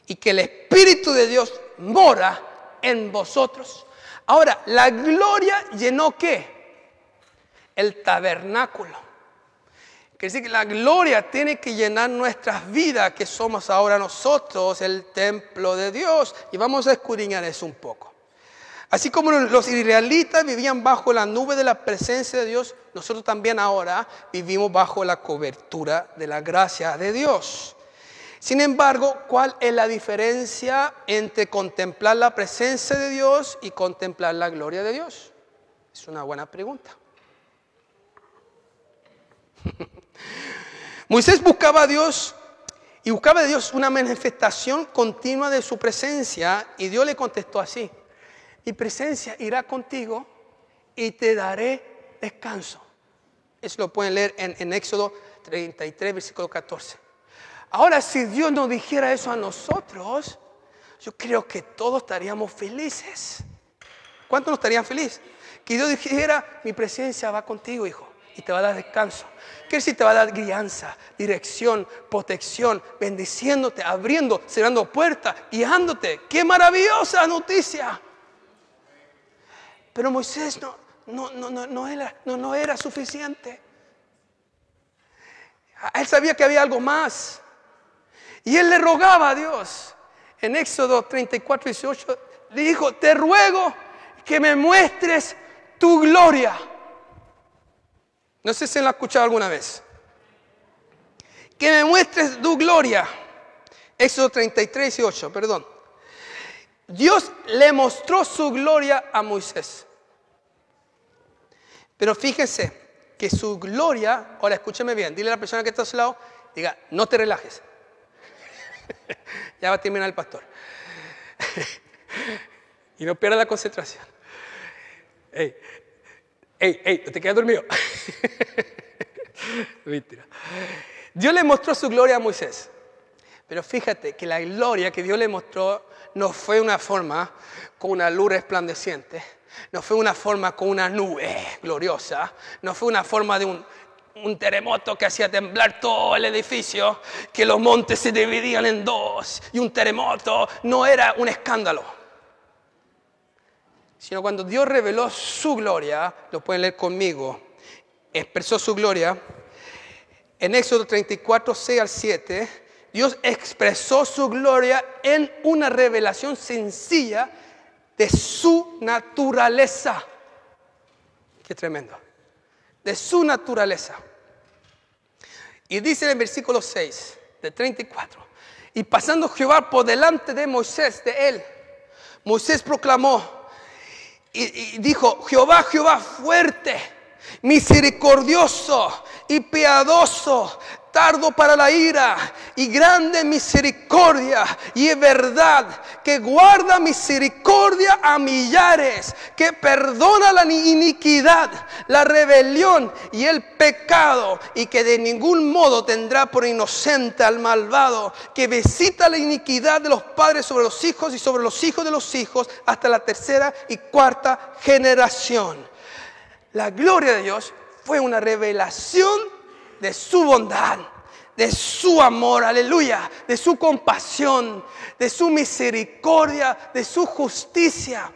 y que el Espíritu de Dios mora en vosotros? Ahora, la gloria llenó qué? El tabernáculo. Quiere decir que la gloria tiene que llenar nuestras vidas, que somos ahora nosotros el templo de Dios. Y vamos a escudriñar eso un poco. Así como los israelitas vivían bajo la nube de la presencia de Dios, nosotros también ahora vivimos bajo la cobertura de la gracia de Dios. Sin embargo, ¿cuál es la diferencia entre contemplar la presencia de Dios y contemplar la gloria de Dios? Es una buena pregunta. Moisés buscaba a Dios y buscaba de Dios una manifestación continua de su presencia y Dios le contestó así mi presencia irá contigo y te daré descanso. Eso lo pueden leer en, Éxodo 33, versículo 14. Ahora, si Dios nos dijera eso a nosotros, yo creo que todos estaríamos felices. ¿Cuántos nos estarían felices? Que Dios dijera, mi presencia va contigo, hijo, y te va a dar descanso. Quiere decir, te va a dar guianza, dirección, protección, bendiciéndote, abriendo, cerrando puertas, guiándote. ¡Qué maravillosa noticia! Pero Moisés no, no, no, no, era, no, no era suficiente. Él sabía que había algo más. Y él le rogaba a Dios. En Éxodo 34, 18, le dijo, te ruego que me muestres tu gloria. No sé si lo ha escuchado alguna vez. Que me muestres tu gloria. Éxodo 33, 18, perdón. Dios le mostró su gloria a Moisés. Pero fíjense que su gloria, ahora escúcheme bien, dile a la persona que está a su lado, diga, no te relajes. ya va a terminar el pastor. y no pierda la concentración. Ey, ey, ey, ¿te quedas dormido? Dios le mostró su gloria a Moisés. Pero fíjate que la gloria que Dios le mostró no fue una forma con una luz resplandeciente no fue una forma con una nube gloriosa, no fue una forma de un, terremoto que hacía temblar todo el edificio, que los montes se dividían en dos y un terremoto no era un escándalo. Sino cuando Dios reveló su gloria, lo pueden leer conmigo, expresó su gloria. En Éxodo 34, 6 al 7, Dios expresó su gloria en una revelación sencilla de su naturaleza. Qué tremendo. De su naturaleza. Y dice en el versículo 6 de 34, y pasando Jehová por delante de Moisés, de él, Moisés proclamó y, y dijo, Jehová, Jehová fuerte, misericordioso y piadoso, tardo para la ira y grande misericordia y verdad que guarda misericordia a millares, que perdona la iniquidad, la rebelión y el pecado y que de ningún modo tendrá por inocente al malvado, que visita la iniquidad de los padres sobre los hijos y sobre los hijos de los hijos hasta la tercera y cuarta generación. La gloria de Dios fue una revelación de su bondad, de su amor, aleluya, de su compasión, de su misericordia, de su justicia.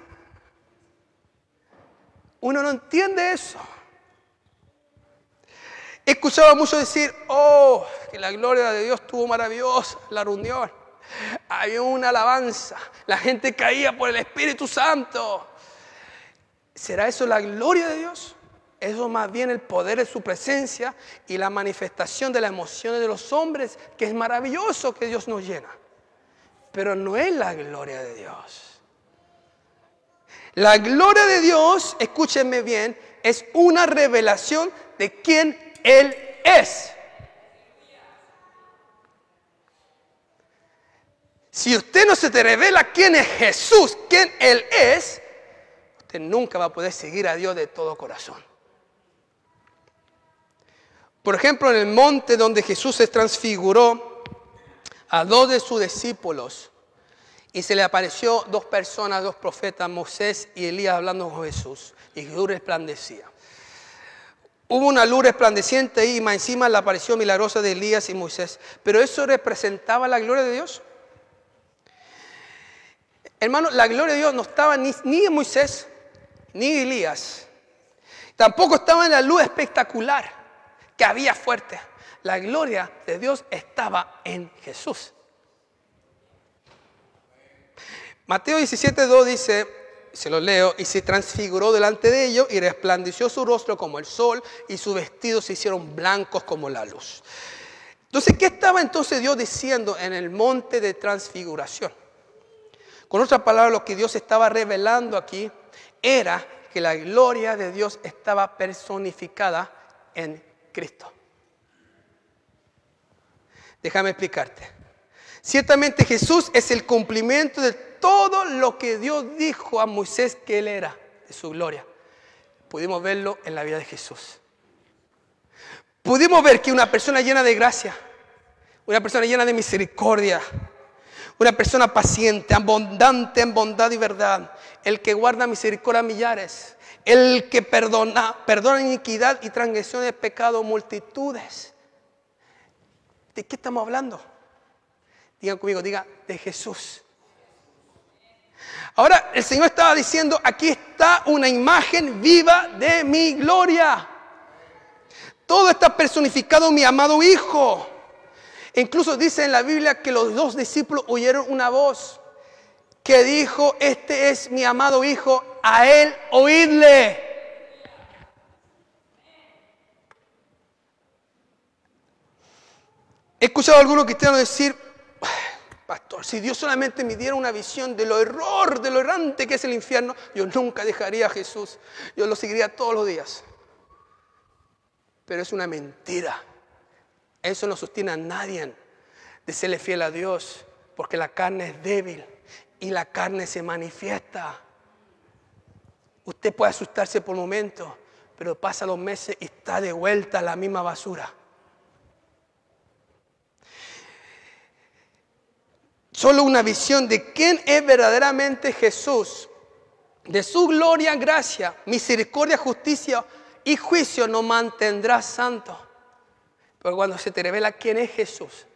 Uno no entiende eso. He escuchado a muchos decir, oh, que la gloria de Dios estuvo maravillosa, la reunión. Había una alabanza, la gente caía por el Espíritu Santo. ¿Será eso la gloria de Dios? Eso más bien el poder de su presencia y la manifestación de las emociones de los hombres, que es maravilloso que Dios nos llena. Pero no es la gloria de Dios. La gloria de Dios, escúchenme bien, es una revelación de quién Él es. Si usted no se te revela quién es Jesús, quién Él es, usted nunca va a poder seguir a Dios de todo corazón. Por ejemplo, en el monte donde Jesús se transfiguró a dos de sus discípulos y se le apareció dos personas, dos profetas, Moisés y Elías hablando con Jesús y Jesús resplandecía. Hubo una luz resplandeciente y más encima la aparición milagrosa de Elías y Moisés. Pero eso representaba la gloria de Dios. Hermano, la gloria de Dios no estaba ni, ni en Moisés ni en Elías. Tampoco estaba en la luz espectacular que había fuerte. La gloria de Dios estaba en Jesús. Mateo 17.2 dice, se lo leo, y se transfiguró delante de ellos y resplandeció su rostro como el sol y sus vestidos se hicieron blancos como la luz. Entonces, ¿qué estaba entonces Dios diciendo en el monte de transfiguración? Con otra palabra, lo que Dios estaba revelando aquí era que la gloria de Dios estaba personificada en Cristo. Déjame explicarte. Ciertamente Jesús es el cumplimiento de todo lo que Dios dijo a Moisés que él era, de su gloria. Pudimos verlo en la vida de Jesús. Pudimos ver que una persona llena de gracia, una persona llena de misericordia, una persona paciente, abundante en bondad y verdad, el que guarda misericordia a millares, el que perdona, perdona iniquidad y transgresión de pecado multitudes. ¿De qué estamos hablando? Digan conmigo, diga, de Jesús. Ahora el Señor estaba diciendo, aquí está una imagen viva de mi gloria. Todo está personificado en mi amado Hijo. incluso dice en la Biblia que los dos discípulos oyeron una voz que dijo, este es mi amado Hijo, a Él oídle. He escuchado a algunos cristianos decir, pastor, si Dios solamente me diera una visión de lo error, de lo errante que es el infierno, yo nunca dejaría a Jesús, yo lo seguiría todos los días. Pero es una mentira. Eso no sostiene a nadie de serle fiel a Dios, porque la carne es débil y la carne se manifiesta. Usted puede asustarse por un momento, pero pasa los meses y está de vuelta la misma basura. Solo una visión de quién es verdaderamente Jesús, de su gloria, gracia, misericordia, justicia y juicio nos mantendrá santo. Pero cuando se te revela quién es Jesús,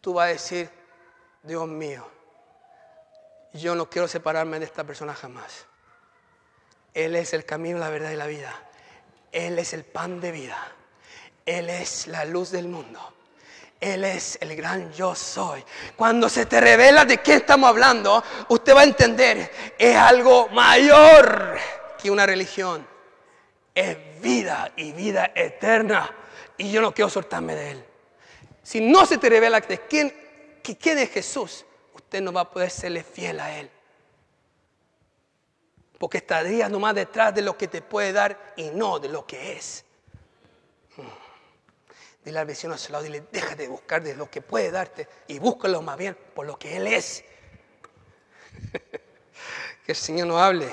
tú vas a decir, Dios mío, yo no quiero separarme de esta persona jamás. Él es el camino, la verdad y la vida. Él es el pan de vida. Él es la luz del mundo. Él es el gran yo soy. Cuando se te revela de qué estamos hablando, usted va a entender, es algo mayor que una religión. Es vida y vida eterna. Y yo no quiero soltarme de Él. Si no se te revela de quién, quién es Jesús, usted no va a poder serle fiel a Él porque estarías nomás detrás de lo que te puede dar y no de lo que es. Dile al vecino a su lado, dile, déjate de buscar de lo que puede darte y búscalo más bien por lo que Él es. que el Señor nos hable.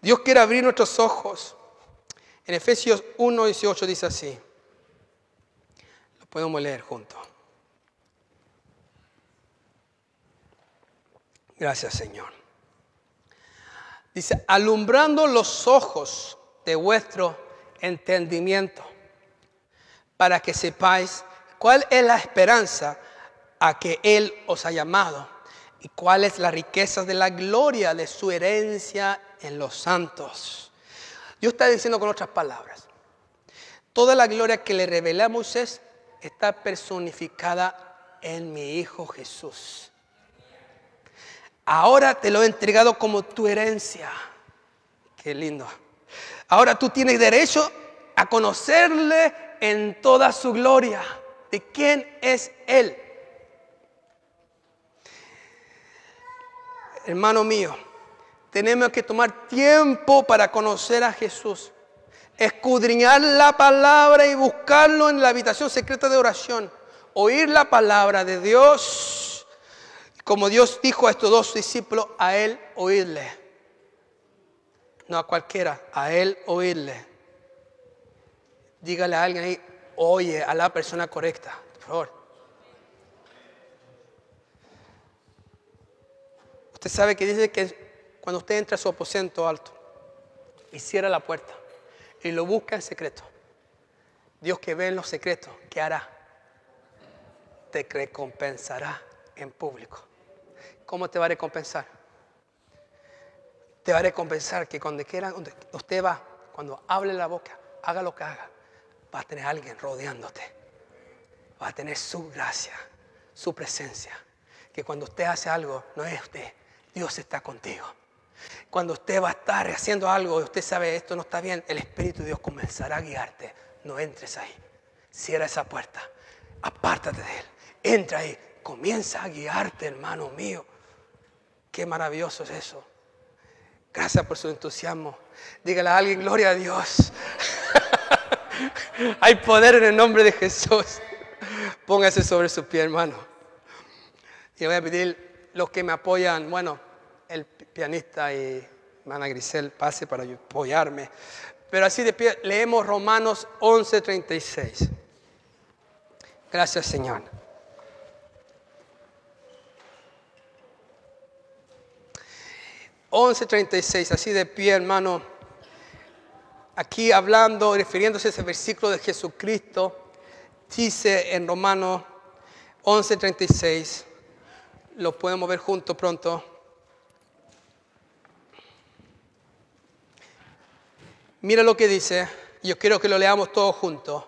Dios quiere abrir nuestros ojos. En Efesios 1, 18 dice así. Lo podemos leer juntos. Gracias, Señor. Dice, alumbrando los ojos de vuestro entendimiento, para que sepáis cuál es la esperanza a que Él os ha llamado y cuál es la riqueza de la gloria de su herencia en los santos. Dios está diciendo con otras palabras, toda la gloria que le revelé a Moisés está personificada en mi Hijo Jesús. Ahora te lo he entregado como tu herencia. Qué lindo. Ahora tú tienes derecho a conocerle en toda su gloria. ¿De quién es Él? Hermano mío, tenemos que tomar tiempo para conocer a Jesús. Escudriñar la palabra y buscarlo en la habitación secreta de oración. Oír la palabra de Dios. Como Dios dijo a estos dos discípulos, a Él oírle. No a cualquiera, a Él oírle. Dígale a alguien ahí, oye a la persona correcta, por favor. Usted sabe que dice que cuando usted entra a su aposento alto y cierra la puerta y lo busca en secreto, Dios que ve en los secretos, ¿qué hará? Te recompensará en público. ¿Cómo te va a recompensar? Te va a recompensar que cuando quiera, donde usted va, cuando hable la boca, haga lo que haga, va a tener alguien rodeándote. Va a tener su gracia, su presencia. Que cuando usted hace algo, no es usted, Dios está contigo. Cuando usted va a estar haciendo algo y usted sabe esto no está bien, el Espíritu de Dios comenzará a guiarte. No entres ahí. Cierra esa puerta. Apártate de Él. Entra ahí. Comienza a guiarte, hermano mío. Qué maravilloso es eso. Gracias por su entusiasmo. Dígale a alguien, gloria a Dios. Hay poder en el nombre de Jesús. Póngase sobre su pie, hermano. Y voy a pedir los que me apoyan, bueno, el pianista y hermana Grisel pase para apoyarme. Pero así de pie, leemos Romanos 11:36. Gracias, Señor. ...11.36, así de pie, hermano... ...aquí hablando, refiriéndose a ese versículo de Jesucristo... ...dice en Romanos 11.36 lo podemos ver juntos pronto. Mira lo que dice. Yo quiero que lo leamos todos juntos.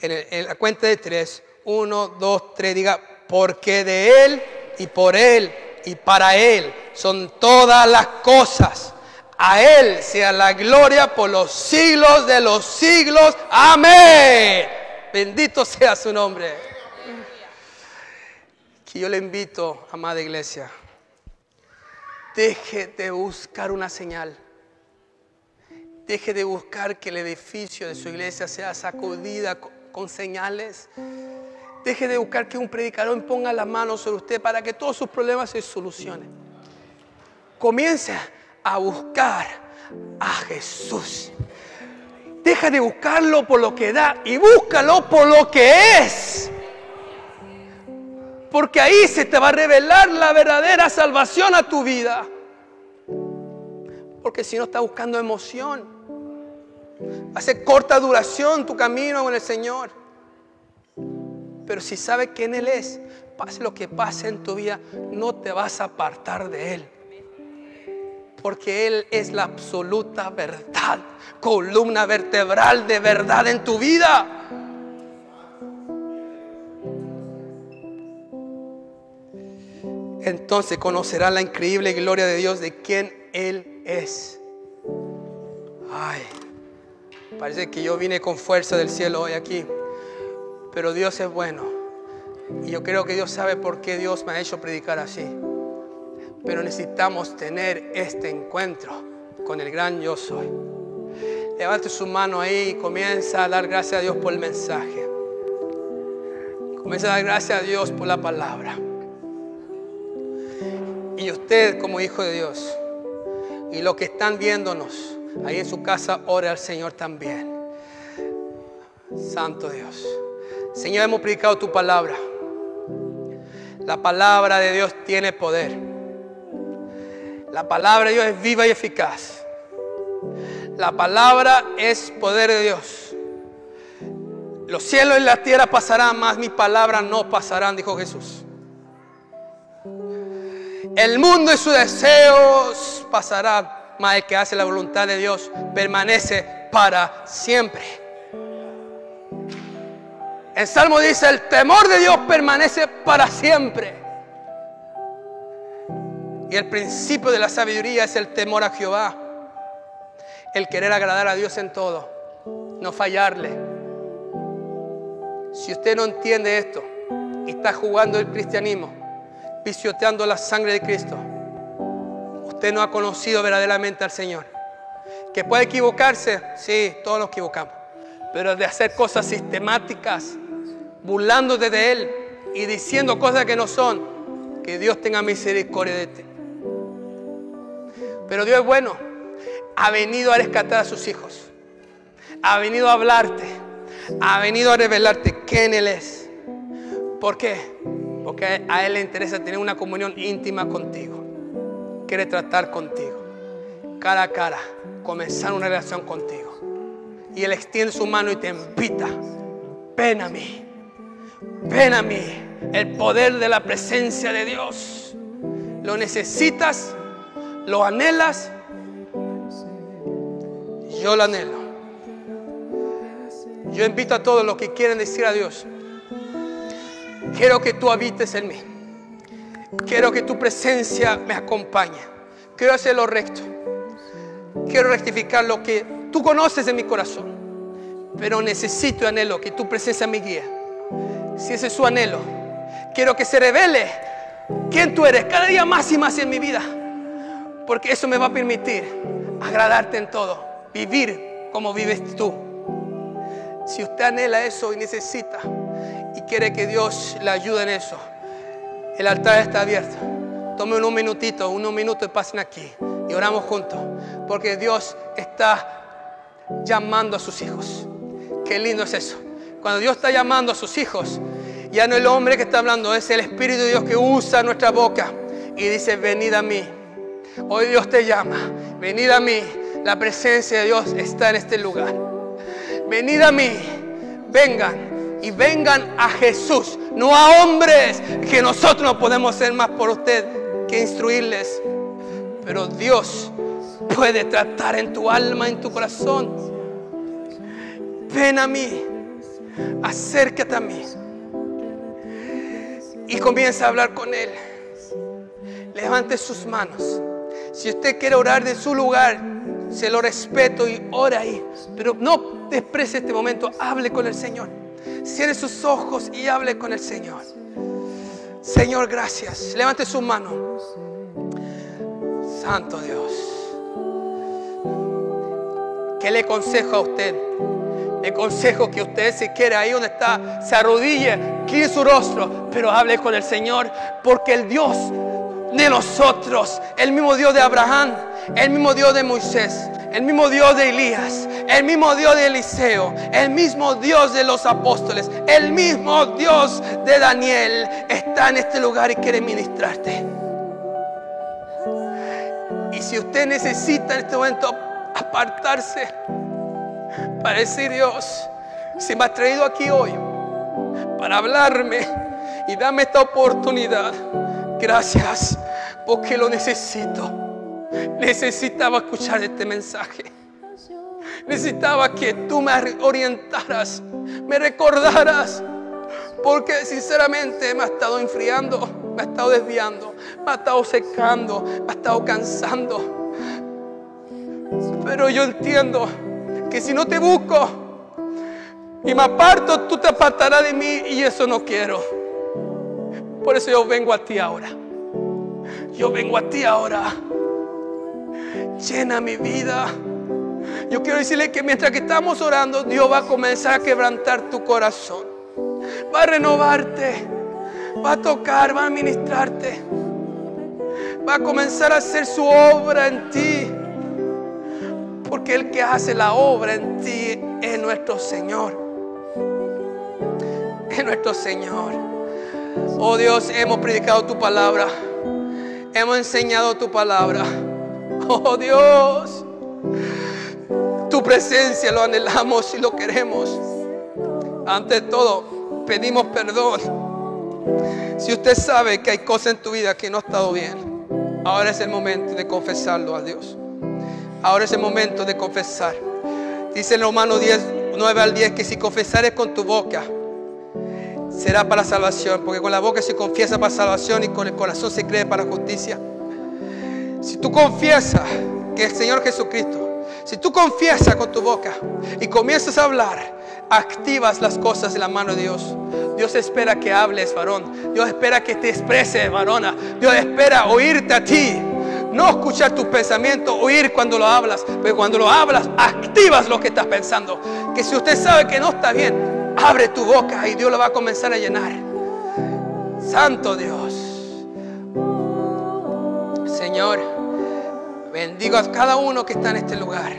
En, la cuenta de tres. Uno, dos, tres. Diga, porque de Él y por Él y para Él son todas las cosas. A Él sea la gloria por los siglos de los siglos. Amén. Bendito sea su nombre que yo le invito, amada iglesia, deje de buscar una señal. Deje de buscar que el edificio de su iglesia sea sacudida con señales. Deje de buscar que un predicador ponga la mano sobre usted para que todos sus problemas se solucionen. Comience a buscar a Jesús. Deja de buscarlo por lo que da y búscalo por lo que es. Porque ahí se te va a revelar la verdadera salvación a tu vida. Porque si no estás buscando emoción, hace corta duración tu camino con el Señor. Pero si sabes quién Él es, pase lo que pase en tu vida, no te vas a apartar de Él. Porque Él es la absoluta verdad, columna vertebral de verdad en tu vida. entonces conocerán la increíble gloria de Dios de quien Él es. Ay, parece que yo vine con fuerza del cielo hoy aquí, pero Dios es bueno. Y yo creo que Dios sabe por qué Dios me ha hecho predicar así. Pero necesitamos tener este encuentro con el gran yo soy. Levante su mano ahí y comienza a dar gracias a Dios por el mensaje. Comienza a dar gracias a Dios por la palabra. Y usted como hijo de Dios y los que están viéndonos ahí en su casa, ore al Señor también. Santo Dios. Señor, hemos predicado tu palabra. La palabra de Dios tiene poder. La palabra de Dios es viva y eficaz. La palabra es poder de Dios. Los cielos y la tierra pasarán, mas mis palabras no pasarán, dijo Jesús. El mundo y sus deseos pasarán, mas el que hace la voluntad de Dios permanece para siempre. El Salmo dice, el temor de Dios permanece para siempre. Y el principio de la sabiduría es el temor a Jehová. El querer agradar a Dios en todo. No fallarle. Si usted no entiende esto y está jugando el cristianismo, pisoteando la sangre de Cristo, usted no ha conocido verdaderamente al Señor. Que puede equivocarse, sí, todos nos equivocamos. Pero de hacer cosas sistemáticas, burlándote de Él y diciendo cosas que no son, que Dios tenga misericordia de ti. Pero Dios es bueno, ha venido a rescatar a sus hijos, ha venido a hablarte, ha venido a revelarte quién Él es. ¿Por qué? Porque a Él le interesa tener una comunión íntima contigo, quiere tratar contigo, cara a cara, comenzar una relación contigo. Y Él extiende su mano y te invita, ven a mí. Ven a mí, el poder de la presencia de Dios. Lo necesitas, lo anhelas. Yo lo anhelo. Yo invito a todos los que quieren decir a Dios, quiero que tú habites en mí. Quiero que tu presencia me acompañe. Quiero hacer lo recto. Quiero rectificar lo que tú conoces en mi corazón. Pero necesito y anhelo que tu presencia me guíe si ese es su anhelo, quiero que se revele quién tú eres cada día más y más en mi vida. Porque eso me va a permitir agradarte en todo, vivir como vives tú. Si usted anhela eso y necesita y quiere que Dios le ayude en eso, el altar está abierto. Tome un minutito, unos minutos y pasen aquí y oramos juntos. Porque Dios está llamando a sus hijos. Qué lindo es eso. Cuando Dios está llamando a sus hijos, ya no el hombre que está hablando, es el Espíritu de Dios que usa nuestra boca y dice, venid a mí. Hoy Dios te llama, venid a mí. La presencia de Dios está en este lugar. Venid a mí, vengan y vengan a Jesús, no a hombres, que nosotros no podemos ser más por usted que instruirles. Pero Dios puede tratar en tu alma, en tu corazón. Ven a mí acércate a mí y comienza a hablar con Él. Levante sus manos. Si usted quiere orar de su lugar, se lo respeto y ora ahí. Pero no desprecie este momento, hable con el Señor. Cierre sus ojos y hable con el Señor. Señor, gracias. Levante su mano. Santo Dios. ¿Qué le consejo a usted? Le consejo que usted si quiere ahí donde está, se arrodille, quite su rostro, pero hable con el Señor, porque el Dios de nosotros, el mismo Dios de Abraham, el mismo Dios de Moisés, el mismo Dios de Elías, el mismo Dios de Eliseo, el mismo Dios de los apóstoles, el mismo Dios de Daniel está en este lugar y quiere ministrarte. Y si usted necesita en este momento apartarse, para decir Dios, si me has traído aquí hoy para hablarme y darme esta oportunidad, gracias porque lo necesito. Necesitaba escuchar este mensaje. Necesitaba que tú me orientaras, me recordaras, porque sinceramente me ha estado enfriando, me ha estado desviando, me ha estado secando, me ha estado cansando. Pero yo entiendo que si no te busco y me aparto, tú te apartarás de mí y eso no quiero. Por eso yo vengo a ti ahora. Yo vengo a ti ahora. Llena mi vida. Yo quiero decirle que mientras que estamos orando, Dios va a comenzar a quebrantar tu corazón. va a renovarte, va a tocar, va a ministrarte, va a comenzar a hacer su obra en ti. Porque el que hace la obra en ti es nuestro Señor. Es nuestro Señor. Oh Dios, hemos predicado tu palabra. Hemos enseñado tu palabra. Oh Dios, tu presencia lo anhelamos y lo queremos. Ante todo, pedimos perdón. Si usted sabe que hay cosas en tu vida que no ha estado bien, ahora es el momento de confesarlo a Dios. Ahora es el momento de confesar. Dice en Romanos 10, 9 al 10 que si confesares con tu boca, será para salvación, porque con la boca se confiesa para salvación y con el corazón se cree para justicia. Si tú confiesas que el Señor Jesucristo, si tú confiesas con tu boca y comienzas a hablar, activas las cosas en la mano de Dios. Dios espera que hables, varón. Dios espera que te expreses, varona. Dios espera oírte a ti. No escuchar tus pensamientos, oír cuando lo hablas. Pero cuando lo hablas, activas lo que estás pensando. Que si usted sabe que no está bien, abre tu boca y Dios lo va a comenzar a llenar. Santo Dios. Señor, bendigo a cada uno que está en este lugar.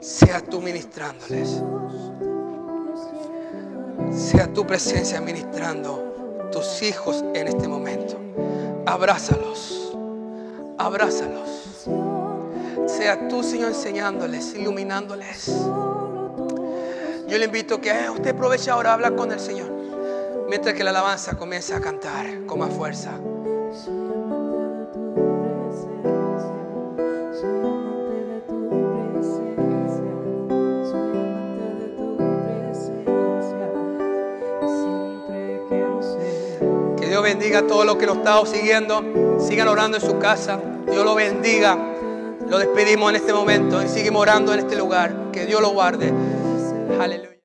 Sea tú ministrándoles. Sea tu presencia ministrando tus hijos en este momento. Abrázalos. Abrázalos. Sea tú, Señor, enseñándoles, iluminándoles. Yo le invito que eh, usted aproveche ahora a hablar con el Señor. Mientras que la alabanza comienza a cantar con más fuerza. Que Dios bendiga a todos los que nos están siguiendo. Sigan orando en su casa. Dios lo bendiga. Lo despedimos en este momento y seguimos orando en este lugar. Que Dios lo guarde. Aleluya.